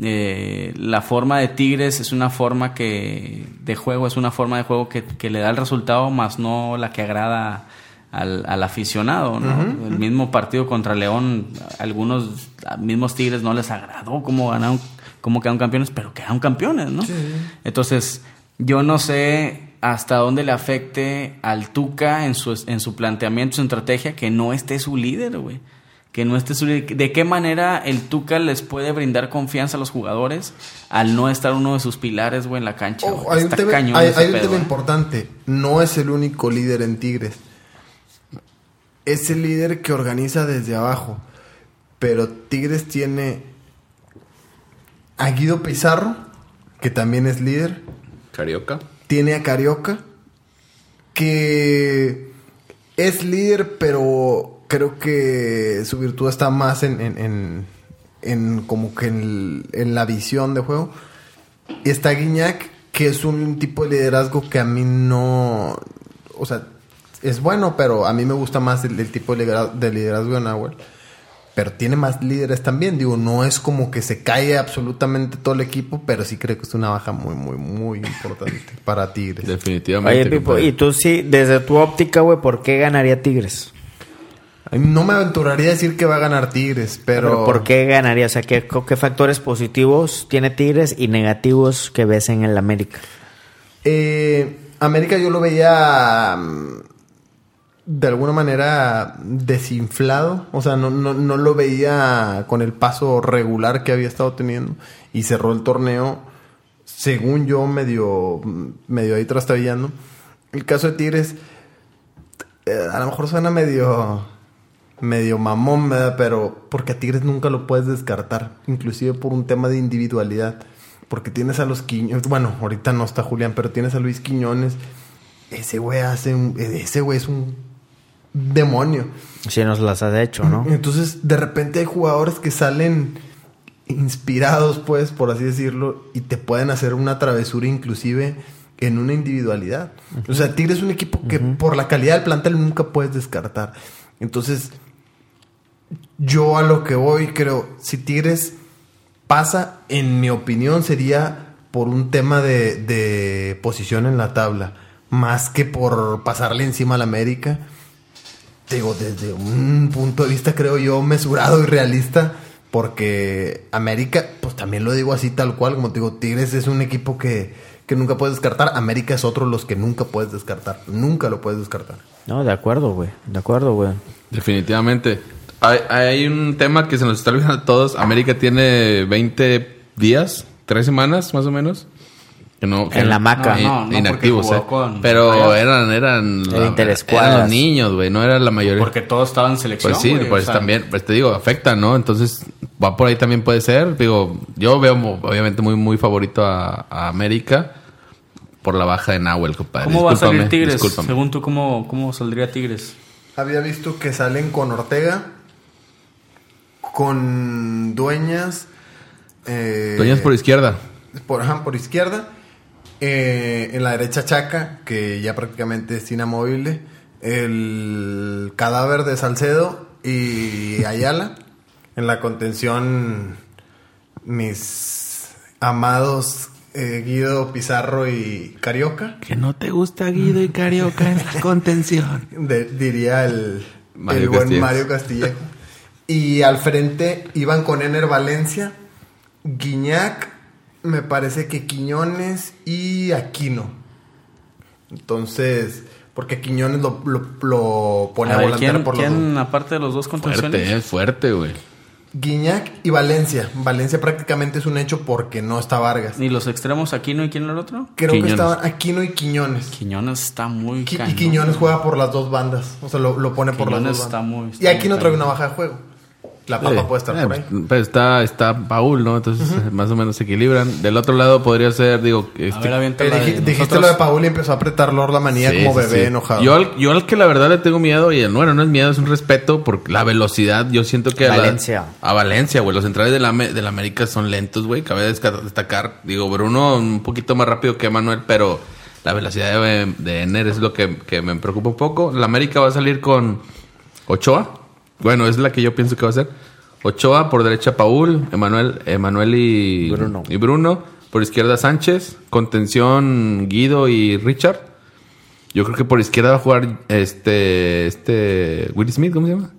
eh, la forma de Tigres es una forma que de juego, es una forma de juego que, que le da el resultado, más no la que agrada al, al aficionado, ¿no? El mismo partido contra León, algunos a mismos Tigres no les agradó cómo ganaron, cómo quedaron campeones, pero quedaron campeones, ¿no? Entonces, yo no sé hasta dónde le afecte al Tuca en su, en su planteamiento, su estrategia, que no esté su líder, güey. Que no esté su líder. ¿De qué manera el Tuca les puede brindar confianza a los jugadores al no estar uno de sus pilares, güey, en la cancha? Ojo, güey? hay un Está tema, cañón hay- un pedo, tema ¿eh? importante. No es el único líder en Tigres. Es el líder que organiza desde abajo. Pero Tigres tiene a Guido Pizarro, que también es líder. Carioca. Tiene a Carioca, que es líder, pero creo que su virtud está más en, en, en- en como que en, el- en la visión de juego. Y está Guiñac, que es un tipo de liderazgo que a mí no... O sea, es bueno, pero a mí me gusta más el, el tipo de lidera- de liderazgo de Nahuel. Pero tiene más líderes también. Digo, no es como que se cae absolutamente todo el equipo, pero sí creo que es una baja muy, muy, muy importante para Tigres. Definitivamente. Oye, Pipo, compadre. y tú sí, desde tu óptica, güey, ¿por qué ganaría Tigres? No me aventuraría a decir que va a ganar Tigres, pero... Pero ¿por qué ganaría? O sea, ¿qué, qué factores positivos tiene Tigres y negativos que ves en el América? Eh, América yo lo veía mm, de alguna manera desinflado. O sea, no, no, no lo veía con el paso regular que había estado teniendo. Y cerró el torneo, según yo, medio, medio ahí trastabillando. El caso de Tigres, eh, a lo mejor suena medio medio mamón, ¿verdad? Pero porque a Tigres nunca lo puedes descartar, inclusive por un tema de individualidad. Porque tienes a los Quiñones, bueno, ahorita no está Julián, pero tienes a Luis Quiñones. Ese güey hace un, ese güey es un demonio. Si nos las has hecho, ¿no? Entonces, de repente hay jugadores que salen inspirados, pues, por así decirlo, y te pueden hacer una travesura inclusive en una individualidad. O sea, Tigres es un equipo que por la calidad del plantel nunca puedes descartar. Entonces, yo a lo que voy creo, si Tigres pasa, en mi opinión, sería por un tema de, de posición en la tabla, más que por pasarle encima al América digo, desde un punto de vista, creo yo, mesurado y realista, porque América, pues también lo digo así tal cual, como te digo, Tigres es un equipo que, que nunca puedes descartar, América es otro de los que nunca puedes descartar, nunca lo puedes descartar. No, de acuerdo, güey. De acuerdo, güey. Definitivamente. Hay, hay un tema que se nos está olvidando a todos. América tiene 20 días, 3 semanas más o menos. Que no, que En la maca. No, no, inactivos, eh. con Pero eran, eran, Era interescuadras. eran los niños, güey, no era la mayoría. Porque todos estaban en selección. Pues sí, güey, pues o sea, también, pues te digo, afecta, ¿no? Entonces, va por ahí también puede ser. Digo, yo veo obviamente muy, muy favorito a, a América por la baja de Nahuel, compadre. ¿Cómo va a salir Tigres? discúlpame. Según tú, ¿cómo, ¿cómo saldría Tigres? Había visto que salen con Ortega, con Dueñas. eh, Dueñas por izquierda. por, ajá, por izquierda. Eh, en la derecha Chaca, que ya prácticamente es inamovible. El cadáver de Salcedo y Ayala. En la contención, mis amados eh, Guido Pizarro y Carioca. Que no te gusta Guido y Carioca en la contención. de- diría el, Mario el buen. Mario Castillejo. Y al frente iban con Ener Valencia, Guiñac, me parece que Quiñones y Aquino. Entonces, porque Quiñones lo, lo, lo pone A a, ver, volantear ¿quién, por los quién, dos. aparte de los dos contenciones? Fuerte, eh, fuerte, güey. Guiñac y Valencia. Valencia prácticamente es un hecho porque no está Vargas. ¿Ni los extremos Aquino y quién era el otro? Creo Quiñones. que estaban Aquino y Quiñones. Quiñones está muy Qui- y. Quiñones juega por las dos bandas. O sea, lo, lo pone por las Quiñones dos está bandas. muy- está y aquí muy no trae cañón. una baja de juego. La papa Eh, puede estar eh, por ahí. pues, está, está Paul, ¿no? Entonces más o menos se equilibran. Del otro lado podría ser, digo, A este, ver, Eh, dij- dijiste nosotros. lo de Paul y empezó a apretar Lord la manía Sí, como sí, bebé sí. enojado. Yo al, yo al que la verdad le tengo miedo, y bueno, no es miedo, es un respeto por la velocidad. Yo siento que a la- Valencia. a Valencia, güey. Los centrales de la, Ame- de la América son lentos, güey. Cabe destacar, digo, Bruno un poquito más rápido que Manuel, pero la velocidad de, de Ener es lo que, que me preocupa un poco. La América va a salir con Ochoa. Bueno, es la que yo pienso que va a ser. Ochoa por derecha Paul, Emanuel, Emanuel y Bruno. y Bruno. Por izquierda Sánchez, contención Guido y Richard. Yo creo que por izquierda va a jugar este este Will Smith, ¿cómo se llama?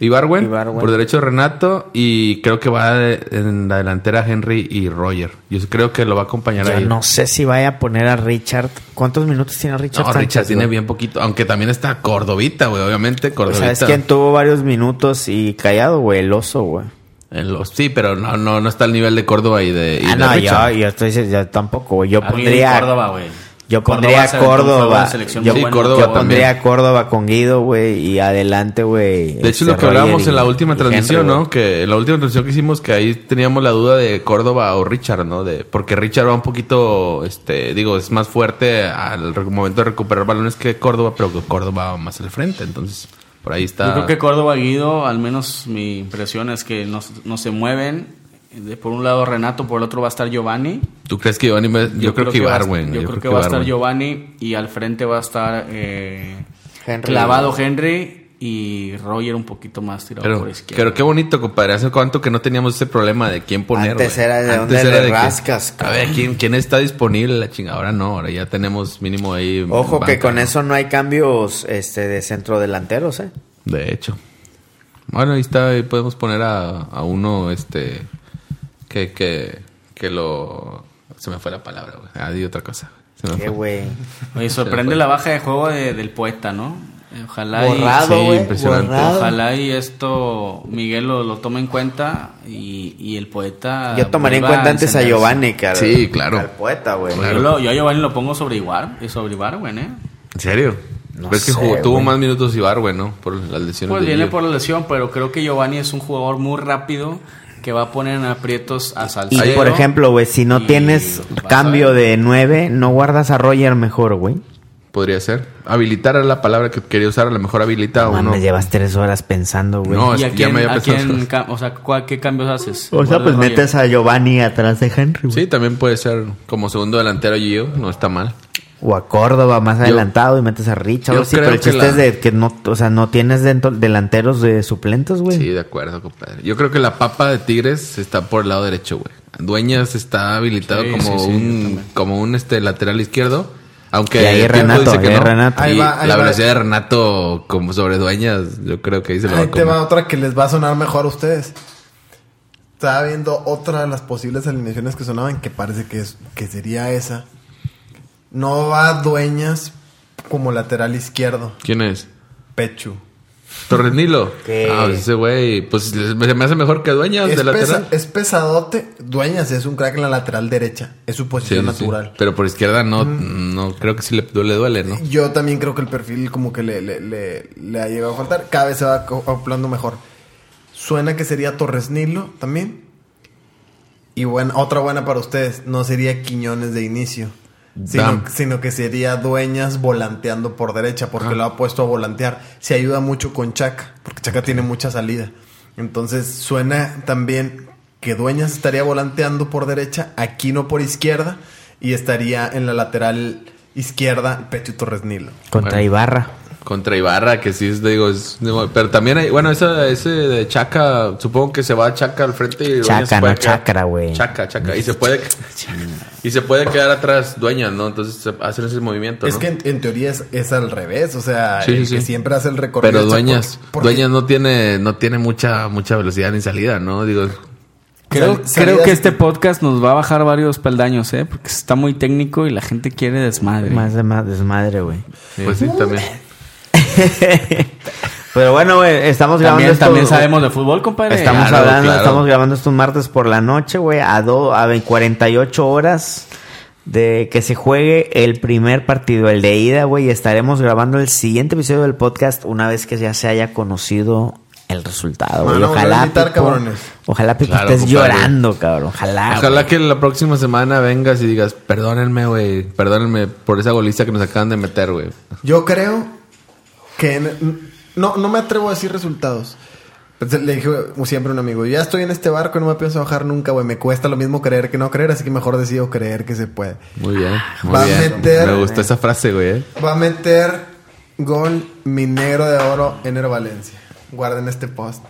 Ibarwen, Ibarwen. por derecho Renato y creo que va de- en la delantera Henry y Roger. Yo creo que lo va a acompañar Yo ahí. no sé si vaya a poner a Richard. ¿Cuántos minutos tiene Richard? No, Richard tiene güey? bien poquito, aunque también está Cordovita, güey, obviamente Cordovita. ¿Sabes quién tuvo varios minutos y callado, güey? El oso, güey. En los- sí, pero no, no, no está al nivel de Córdoba y de, y Ah, de no, yo, Richard. yo estoy diciendo, yo tampoco, güey. Yo Alguien pondría. Córdoba, güey. Yo pondría juego Córdoba. Yo, Sí, bueno. Córdoba yo también. pondría Córdoba con Guido, güey. Y adelante, güey. De hecho, este, lo que hablábamos y- en la última transmisión, Henry, ¿no? Que en la última transmisión que hicimos, que ahí teníamos la duda de Córdoba o Richard, ¿no? De, porque Richard va un poquito, este, digo, es más fuerte al momento de recuperar balones que Córdoba, pero que Córdoba va más al frente. Entonces, por ahí está. Yo creo que Córdoba Guido, al menos mi impresión es que no, no se mueven. De- por un lado Renato, por el otro va a estar Giovanni. ¿Tú crees que Giovanni? va- Yo, creo, que va a- Ibarwen. Yo, creo que va a estar. Giovanni y al frente va a estar eh, Henry. clavado Henry y Roger un poquito más tirado Pero, por izquierda. pero qué bonito, compadre. Hace cuánto que no teníamos ese problema de quién poner. Antes güey. era de Antes dónde era le que, rascas, A ver, ¿quién, ¿quién está disponible? La chingada. Ahora no, ahora ya tenemos mínimo ahí. Ojo que con ¿no? eso no hay cambios este, de centro delanteros, ¿eh? De hecho. Bueno, ahí está, ahí podemos poner a, a uno, este, que, que, que lo... Se me fue la palabra, güey. Ah, di otra cosa. Se me Qué güey. Oye, sorprende la baja de juego de- del poeta, ¿no? Eh, Ojalá y, Borrado, sí, güey. impresionante. borrado. ojalá y esto Miguel lo, lo tome en cuenta y, y el poeta. Yo tomaría en cuenta antes a. Giovanni que al, Sí, claro. al poeta, güey. Yo, lo- yo a Giovanni lo pongo sobre Iguar, y sobre Ibarwen, ¿eh? ¿En serio? No Ves que sé, jugó- tuvo güey. más minutos Ibarwen, ¿no? Por las lesiones Pues de viene Gio. por la lesión, pero creo que Giovanni es un jugador muy rápido que va a poner en aprietos a Salcedo. Y por ejemplo, güey, si no tienes cambio de 9, no guardas a Roger mejor, güey. Podría ser. Habilitar era la palabra que quería usar, a lo mejor habilita o Man, no. me llevas tres horas pensando, güey. No, ¿Y es a que ya quién, me había a pensado quién o sea, ¿cuál- ¿qué cambios haces? o sea, pues metes a Giovanni atrás de Henry, güey. Sí, también puede ser como segundo delantero Gio, no está mal. O a Córdoba más adelantado y metes a Richard. yo o sí, creo pero el chiste la- es de que no, o sea, no tienes dentro, delanteros de suplentes, güey. Sí, de acuerdo, compadre. Yo creo que la papa de Tigres está por el lado derecho, güey. Dueñas está habilitado Sí, como sí, sí, yo un como un este lateral izquierdo. Aunque Y ahí Renato, dice que ahí no. Renato. Ahí Y va, ahí la va. velocidad de Renato como sobre Dueñas, yo creo que ahí se lo va Ahí a te va otra que les va a sonar mejor a ustedes. Estaba viendo otra de las posibles alineaciones que sonaban que parece que, es, que sería esa. No va Dueñas como lateral izquierdo. ¿Quién es? Pechu. Torres Nilo. ¿Qué? Ah, pues ese güey, pues se me hace mejor que Dueñas Es, de pesa- lateral. es pesadote. Dueñas es un crack en la lateral derecha. Es su posición sí, sí. natural. Pero por izquierda no, no creo que sí le duele, duele, ¿no? Yo también creo que el perfil como que le, le, le- le ha llegado a faltar. Cada vez se va co- acoplando mejor. Suena que sería Torres Nilo también. Y buena, otra buena para ustedes. No sería Quiñones de inicio. Sino, sino que sería Dueñas volanteando por derecha. Porque Ah. lo ha puesto a volantear. Se ayuda mucho con Chaca. Porque Chaca tiene mucha salida. Entonces suena también que Dueñas estaría volanteando por derecha, Aquino por izquierda y estaría en la lateral izquierda Pecho Torres Nilo. Contra Bueno. Ibarra. Contra Ibarra, que sí es, digo, es- pero también hay, bueno, esa, ese de Chaca, supongo que se va Chaca al frente y Chaca, se puede no quedar- Chacra, güey. Chaca, Chaca, y se puede, y se puede quedar atrás Dueñas, ¿no? Entonces hacen ese movimiento, Es ¿no? que en, en teoría es, es al revés, o sea, Sí, el sí, que siempre hace el recorrido. Pero Dueñas, Dueñas no tiene, no tiene mucha, mucha velocidad ni salida, ¿no? Digo, Creo, creo que este podcast nos va a bajar varios peldaños, ¿eh? Porque está muy técnico y la gente quiere desmadre. Más de más desmadre, güey. pues sí, también. Pero bueno, güey, estamos grabando También, esto- también sabemos de fútbol, compadre. Estamos Claro, hablando, claro. estamos grabando estos martes por la noche, güey, a, do, a 48 horas de que se juegue el primer partido, el de ida, güey, y estaremos grabando el siguiente episodio del podcast una vez que ya se haya conocido el resultado, güey. Mano, Ojalá, gritar, cabrones. ojalá Claro, estés compadre. llorando, cabrón. Ojalá. Ojalá güey. que la próxima semana vengas y digas, perdónenme, güey, perdónenme por esa goliza que nos acaban de meter, güey. Yo creo que en- no, no me atrevo a decir resultados. Pues, le dije como siempre a un amigo, ya estoy en este barco y no me pienso bajar nunca, güey. Me cuesta lo mismo creer que no creer, así que mejor decido creer que se puede. Muy bien, muy Va a bien. meter- Me gustó esa frase, güey. ¿eh? Va a meter gol mi negro de oro, Ener Valencia. Guarden este post.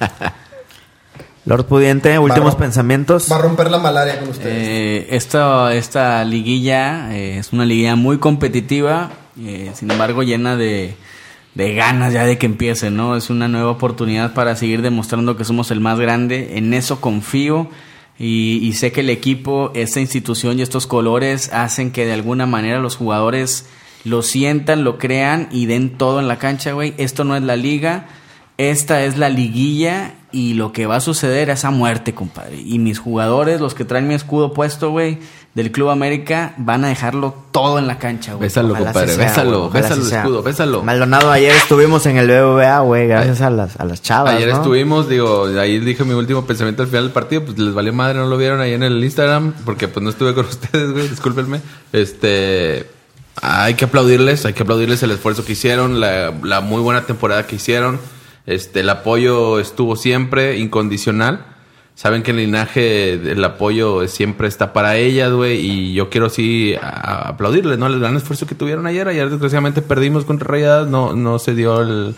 Lord Pudiente, últimos rom- pensamientos. Va a romper la malaria con ustedes. Eh, esta, esta liguilla eh, es una liguilla muy competitiva, eh, sin embargo llena de, de ganas ya de que empiece, ¿no? Es una nueva oportunidad para seguir demostrando que somos el más grande, en eso confío y, sé que el equipo, esta institución y estos colores hacen que de alguna manera los jugadores lo sientan, lo crean y den todo en la cancha, güey. Esto no es la liga, esta es la liguilla y lo que va a suceder es a muerte, compadre. Y mis jugadores, los que traen mi escudo puesto, güey, del Club América, van a dejarlo todo en la cancha, güey. Bésalo, Ojalá compadre, sea, bésalo, bésalo el escudo, bésalo. Maldonado, ayer estuvimos en el BBVA, güey, gracias a las, a las chavas. Ayer ¿no? estuvimos, digo, ahí dije mi último pensamiento al final del partido, pues les valió madre, no lo vieron ahí en el Instagram, porque pues no estuve con ustedes, güey, discúlpenme. Este, hay que aplaudirles, hay que aplaudirles el esfuerzo que hicieron, la, la muy buena temporada que hicieron. Este, el apoyo estuvo siempre incondicional. Saben que el linaje, el apoyo siempre está para ellas, güey, y yo quiero sí a- aplaudirles, ¿no? El gran esfuerzo que tuvieron ayer. Ayer desgraciadamente perdimos contra Rayadas, no, no se dio el,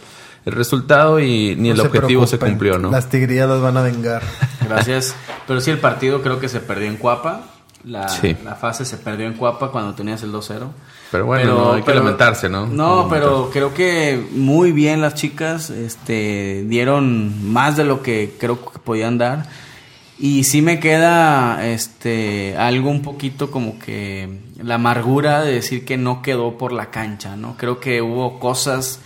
el resultado y ni No el se objetivo se cumplió, ¿no? Las tigrillas las van a vengar. Gracias. Pero sí, el partido creo que se perdió en Cuapa. La, Sí. la fase se perdió en Cuapa cuando tenías el 2-0. Pero bueno, no, hay que lamentarse, ¿no? No, pero creo que muy bien las chicas este, dieron más de lo que creo que podían dar. Y sí me queda este, algo un poquito como que la amargura de decir que no quedó por la cancha, ¿no? Creo que hubo cosas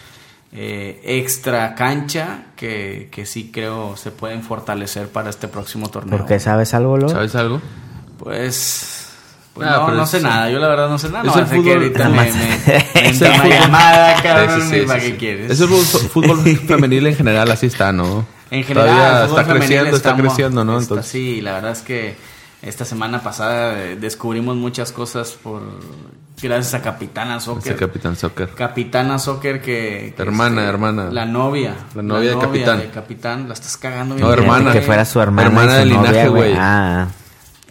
eh, extra cancha que, que sí creo se pueden fortalecer para este próximo torneo. Porque sabes algo, Lord? ¿Sabes algo? Pues, pues Ah, no, no sé nada, yo la verdad no sé nada. es No, el sé que fútbol- ahorita me, Nomás- me, me Es entra el fútbol- llamada, cabrón, Sí, sí, y sí, ¿para sí. qué quieres? Es el fútbol, fútbol femenil en general, así está, ¿no? En general, Todavía el fútbol está creciendo, está estamos- creciendo, ¿no? está- Entonces, sí, la verdad es que esta semana pasada eh, descubrimos muchas cosas por gracias a Capitana Soccer. ese Capitán Soccer. Capitana Soccer que... que, Hermana, hermana. La novia. La novia de Capitán. de Capitán. La estás cagando bien. No, hermana. Que fuera su hermana. Hermana del linaje, güey. Ah,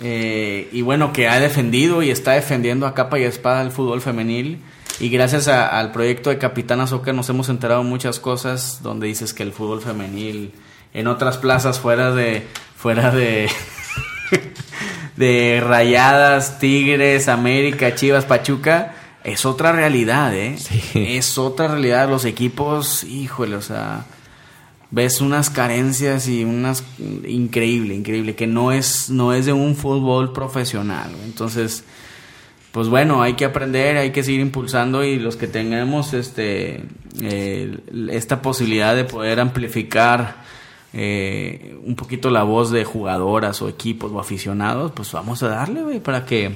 Eh, y bueno, que ha defendido y está defendiendo a capa y espada el fútbol femenil. Y gracias a- al proyecto de Capitana Soccer nos hemos enterado muchas cosas donde dices que el fútbol femenil en otras plazas fuera de fuera de de Rayadas, Tigres, América, Chivas, Pachuca es otra realidad, ¿eh? Es otra realidad los equipos, híjole, o sea, ves unas carencias y unas increíble, increíble que no es no es de un fútbol profesional. Entonces, pues bueno, hay que aprender, hay que seguir impulsando y los que tengamos este eh, esta posibilidad de poder amplificar eh, un poquito la voz de jugadoras o equipos o aficionados, pues vamos a darle, güey, para que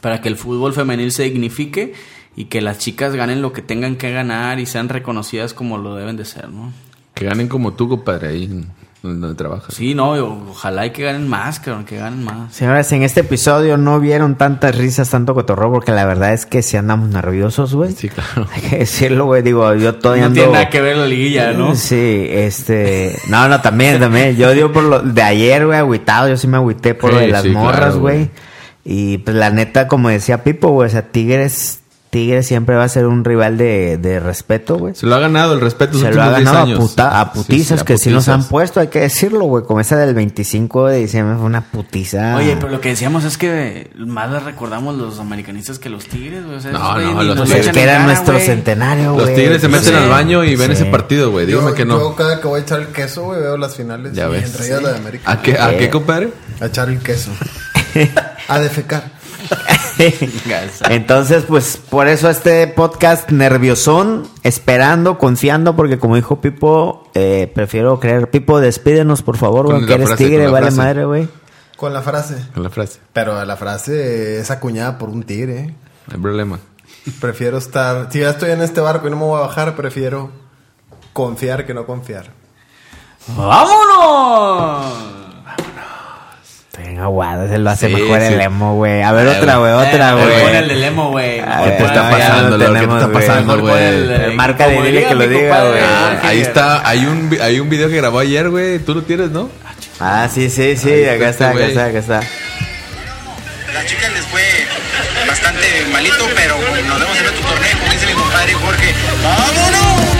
para que el fútbol femenil se dignifique y que las chicas ganen lo que tengan que ganar y sean reconocidas como lo deben de ser, ¿no? Que ganen como tú, compadre, ahí. Donde trabajas. Sí, no, ojalá y que ganen más, cabrón, que ganen más. Señores, en este episodio no vieron tantas risas, tanto cotorro, porque la verdad es que si andamos nerviosos, güey. Sí, claro. Hay que decirlo, güey. Digo, yo todavía No ando... tiene nada que ver la liguilla, ¿no? Sí, este... No, no, también, también. Yo digo por lo de ayer, güey, agüitado. Yo sí me agüité por lo de las sí, morras, güey. Y pues la neta, como decía Pipo, güey, o sea, Tigres... Tigres siempre va a ser un rival de, de respeto, güey. Se lo ha ganado el respeto Se lo ha últimos 10 ganado a, puta- a putizas Sí, sí, a que sí nos han puesto, hay que decirlo, güey. Como esa del 25 de diciembre fue una putiza. Oye, pero lo que decíamos es que más le recordamos los americanistas que los tigres, güey. O sea, No, no, los nos Pues echan es que era nuestro centenario, güey. Los tigres se meten sí. al baño y ven Sí. ese partido, güey. Dígame yo, que no. yo cada que voy a echar el queso, güey, veo las finales. Ya y ves. Entre ellas la de América. ¿A qué, ¿A qué, compadre? A echar el queso. a defecar. Entonces, pues por eso este podcast nerviosón, esperando, confiando, porque como dijo Pipo, eh, prefiero creer. Pipo, despídenos, por favor, Con güey, la que eres frase, tigre, con la vale frase. madre, güey. Con la frase. Con la frase. Pero la frase es acuñada por un tigre. ¿eh? No hay problema. Prefiero estar. Si ya estoy en este barco y no me voy a bajar, prefiero confiar que no confiar. ¡Vámonos! Venga, guau, se lo hace Sí, mejor sí. el emo, güey. A ver, Eh, otra, güey, otra, Eh, güey. Pon el de Lemo, güey. ¿Qué te está pasando, lo Lord? ¿Qué te está pasando, güey? eh, Marca, como dile que lo diga, güey. Ahí está, hay un, hay un video que grabó ayer, güey. Tú lo tienes, ¿no? Ah, sí, sí, sí, Ahí acá está este acá está, acá está. La chica les fue bastante malito, pero nos vemos en otro torneo, como dice mi compadre Jorge. ¡Vámonos!